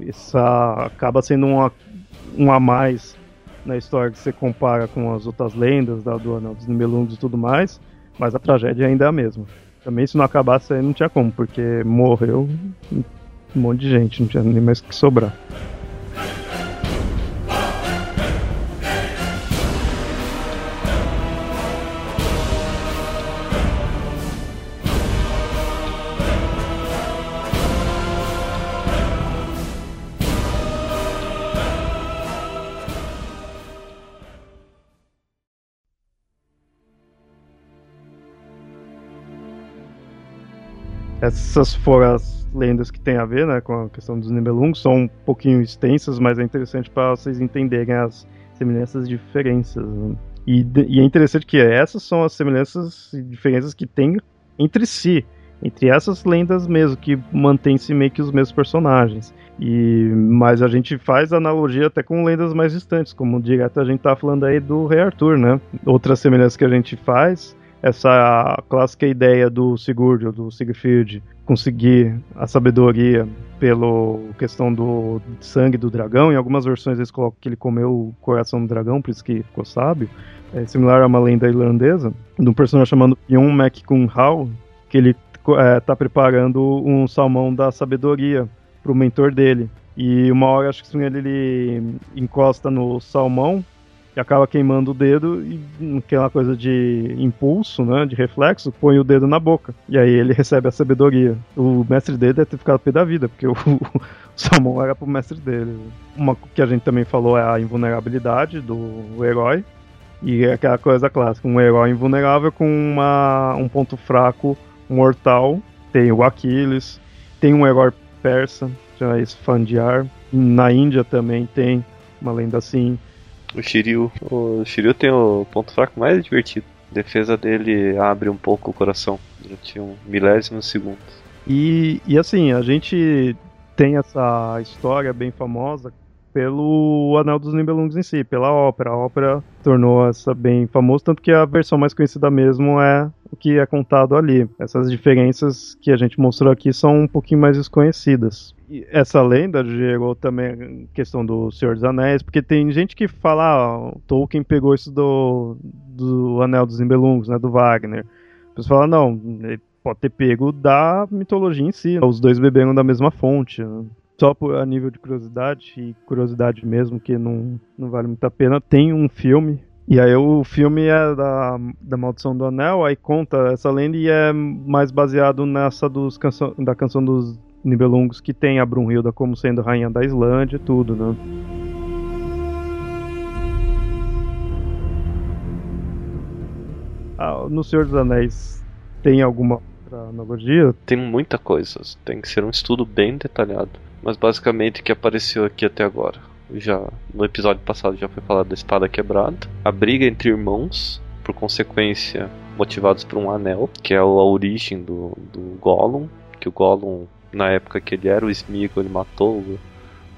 [SPEAKER 1] Essa acaba sendo um a mais na história que você compara com as outras lendas da, do Anel dos Nibelungos e tudo mais, mas a tragédia ainda é a mesma. Também se não acabasse aí não tinha como, porque morreu um monte de gente, não tinha nem mais o que sobrar. Essas foram as lendas que tem a ver né, com a questão dos Nibelungos. São um pouquinho extensas, mas é interessante para vocês entenderem as semelhanças e diferenças. Né? E, e, é interessante que essas são as semelhanças e diferenças que tem entre si. Entre essas lendas mesmo, que mantém-se meio que os mesmos personagens. E, mas a gente faz analogia até com lendas mais distantes, como direto a gente tá falando aí do Rei Arthur, né? Outras semelhanças que a gente faz essa clássica ideia do Sigurd, do Sigfrid, conseguir a sabedoria pela questão do sangue do dragão. Em algumas versões eles colocam que ele comeu o coração do dragão, por isso que ficou sábio. É similar a uma lenda irlandesa, de um personagem chamado Jon McCunhal, que ele está é, preparando um salmão da sabedoria para o mentor dele. E uma hora, acho que ele, ele encosta no salmão acaba queimando o dedo e aquela coisa de impulso, né, de reflexo, põe o dedo na boca. E aí ele recebe a sabedoria. O mestre dele deve ter ficado pé da vida, porque o, o Salmão era pro mestre dele. Uma que a gente também falou é a invulnerabilidade do herói. E é aquela coisa clássica, um herói invulnerável com uma, um ponto fraco mortal. Tem o Aquiles, tem um herói persa, já Esfandiar. Na Índia também tem uma lenda assim.
[SPEAKER 2] O Shiryu. O Shiryu tem o ponto fraco mais divertido. A defesa dele abre um pouco o coração durante um milésimo segundo.
[SPEAKER 1] E, e assim, a gente tem essa história bem famosa pelo Anel dos Nibelungos em si, pela ópera. A ópera tornou essa bem famosa, tanto que a versão mais conhecida mesmo é o que é contado ali. Essas diferenças que a gente mostrou aqui são um pouquinho mais desconhecidas. Essa lenda gerou também a questão do Senhor dos Anéis, porque tem gente que fala, ah, Tolkien pegou isso do, do Anel dos Nibelungos, né, do Wagner. Pessoas falam, não, ele pode ter pego da mitologia em si. Os dois beberam da mesma fonte. Né? Só por, a nível de curiosidade, e curiosidade mesmo, que não, não vale muito a pena, tem um filme e aí o filme é da, da Maldição do Anel, aí conta essa lenda e é mais baseado nessa dos canção, da canção dos Nibelungos que tem a Brunhilda como sendo rainha da Islândia e tudo, né? Ah, no Senhor dos Anéis tem alguma outra analogia?
[SPEAKER 2] Tem muita coisa, tem que ser um estudo bem detalhado. Mas basicamente o que apareceu aqui até agora. Já no episódio passado já foi falado da espada quebrada, a briga entre irmãos, por consequência motivados por um anel, que é a origem do, do Gollum, que o Gollum na época que ele era o Smeagol, ele matou o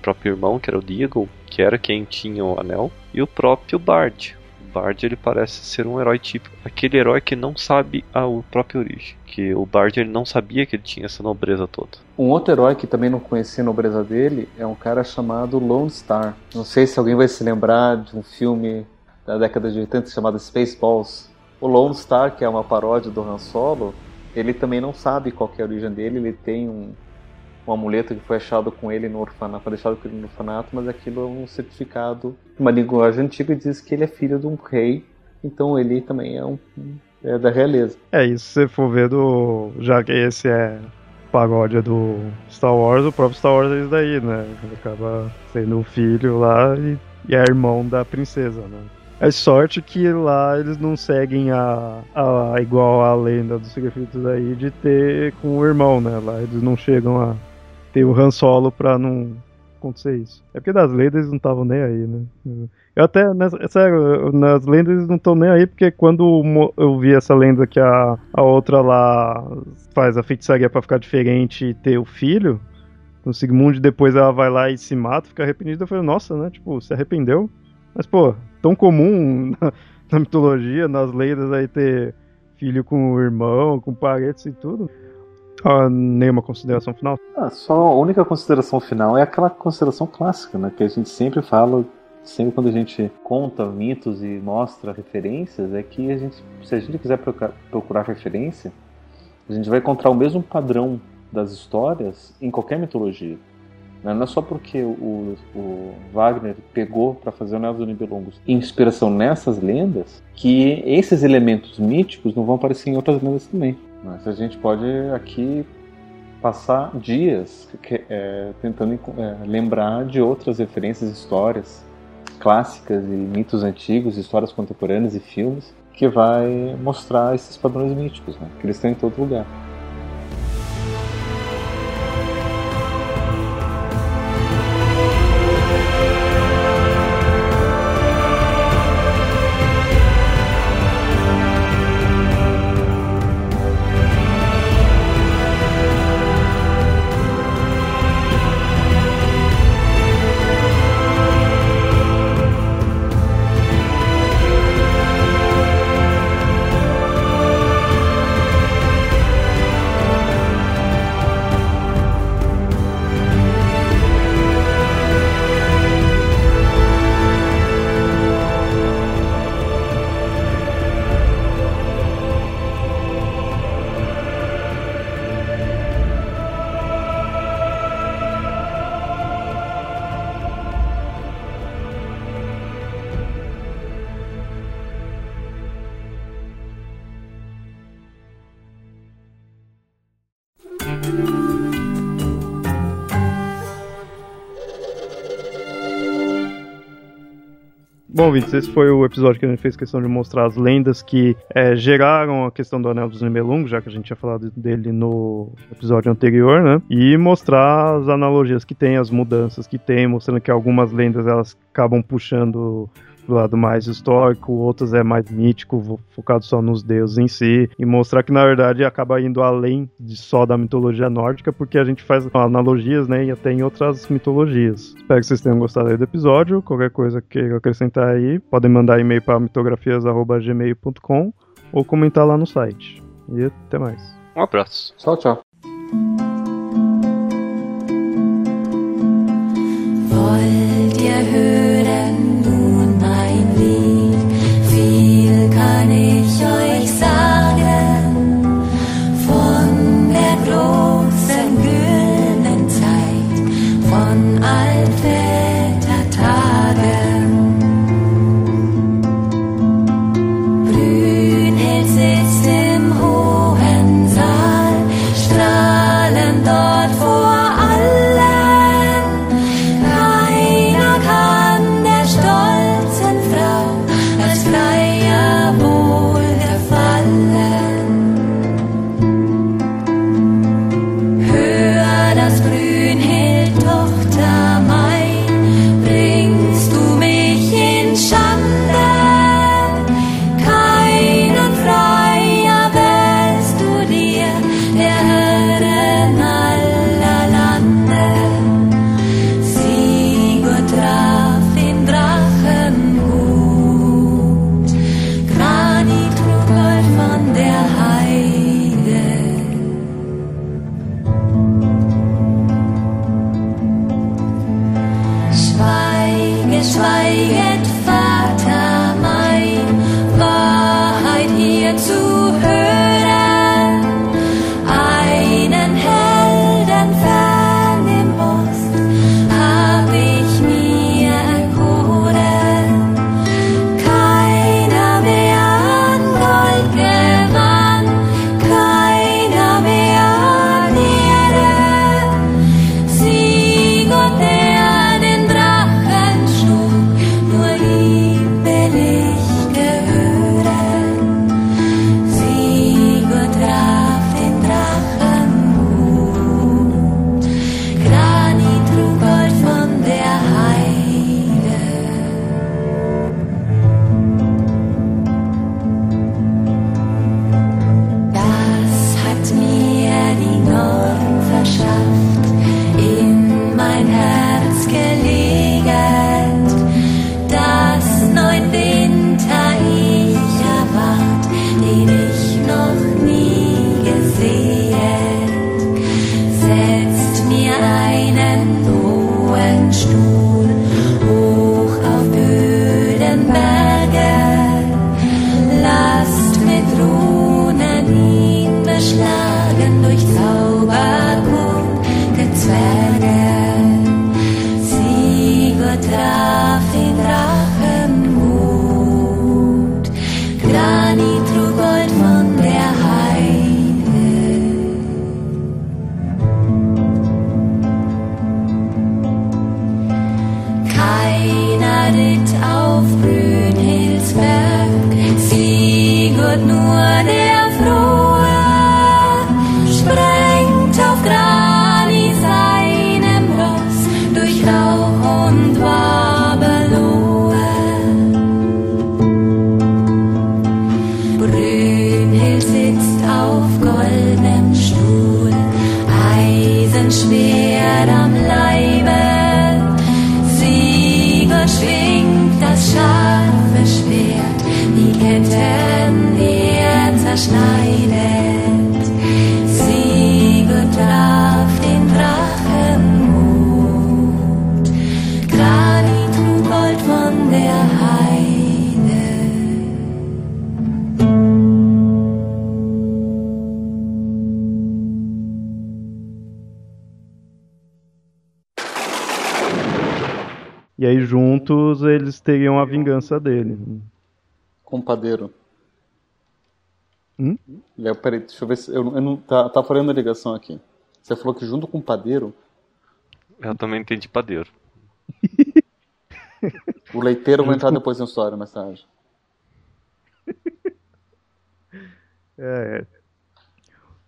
[SPEAKER 2] próprio irmão, que era o Deagle, que era quem tinha o anel, e o próprio Bard. O Bard ele parece ser um herói típico, aquele herói que não sabe a própria origem, que o Bard ele não sabia que ele tinha essa nobreza toda.
[SPEAKER 3] Um outro herói que também não conhecia a nobreza dele é um cara chamado Lone Star. Não sei se alguém vai se lembrar de um filme da década de 80 chamado Spaceballs. O Lone Star, que é uma paródia do Han Solo, ele também não sabe qual é a origem dele, ele tem um, um amuleto que foi achado com ele no orfanato, foi deixado com ele no orfanato, mas aquilo é um certificado, uma linguagem antiga diz que ele é filho de um rei, então ele também é um é da realeza.
[SPEAKER 1] É, isso se você for ver do. Já que esse é paródia do Star Wars, o próprio Star Wars é isso daí, né? Ele acaba sendo o filho lá e, e é irmão da princesa, né? É sorte que lá eles não seguem a, a, igual a lenda dos sacrifícios aí de ter com o irmão, né? Lá eles não chegam a ter o Han Solo pra não acontecer isso. É porque das lendas eles não estavam nem aí, né? Eu até, é sério, nas lendas eles não estão nem aí, porque quando eu vi essa lenda que a, a outra lá faz a feitiçaria para ficar diferente e ter o filho, no Sigmund depois ela vai lá e se mata, fica arrependida, eu falei, nossa, né? Tipo, se arrependeu? Mas, pô, tão comum na, na mitologia, nas lendas aí ter filho com o irmão, com parentes e tudo. Ah, nenhuma consideração final?
[SPEAKER 3] Ah, só a única consideração final é aquela consideração clássica, né? Que a gente sempre fala, sempre quando a gente conta mitos e mostra referências, é que a gente, se a gente quiser procurar, procurar referência, a gente vai encontrar o mesmo padrão das histórias em qualquer mitologia. Né? Não é só porque o, o Wagner pegou para fazer o Anel dos Nibelungos inspiração nessas lendas que esses elementos míticos não vão aparecer em outras lendas também. Mas a gente pode aqui passar dias é, tentando é, lembrar de outras referências, histórias clássicas e mitos antigos, histórias contemporâneas e filmes que vai mostrar esses padrões míticos, né? que eles estão em todo lugar.
[SPEAKER 1] Bom, ouvintes, esse foi o episódio que a gente fez questão de mostrar as lendas que é, geraram a questão do Anel dos Nibelungos, já que a gente tinha falado dele no episódio anterior, né? E mostrar as analogias que tem, as mudanças que tem, mostrando que algumas lendas elas acabam puxando do lado mais histórico, outros é mais mítico, focado só nos deuses em si, e mostrar que na verdade acaba indo além de só da mitologia nórdica, porque a gente faz analogias, né, e até em outras mitologias. Espero que vocês tenham gostado aí do episódio, qualquer coisa que acrescentar aí, podem mandar e-mail para mitografias@gmail.com ou comentar lá no site. E até mais.
[SPEAKER 2] Um abraço.
[SPEAKER 3] Tchau, tchau. Wollt ihr hören?
[SPEAKER 1] A vingança dele.
[SPEAKER 3] Compadeiro.
[SPEAKER 1] Hum?
[SPEAKER 3] Léo, peraí, deixa eu ver se. Eu, eu não, tá, tá falhando a ligação aqui. Você falou que junto com o padeiro,
[SPEAKER 2] Eu também entendi padeiro.
[SPEAKER 3] o leiteiro vai entrar depois na história, mais tarde.
[SPEAKER 1] É.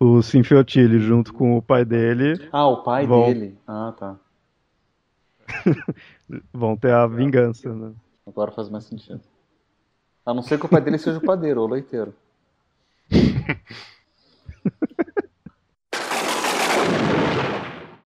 [SPEAKER 1] O Sinfiotile junto com o pai dele
[SPEAKER 3] Ah, o pai
[SPEAKER 1] Bom.
[SPEAKER 3] dele. Ah, tá.
[SPEAKER 1] vão ter a vingança, né?
[SPEAKER 3] Agora faz mais sentido. A não ser que o pai dele seja o padeiro ou leiteiro.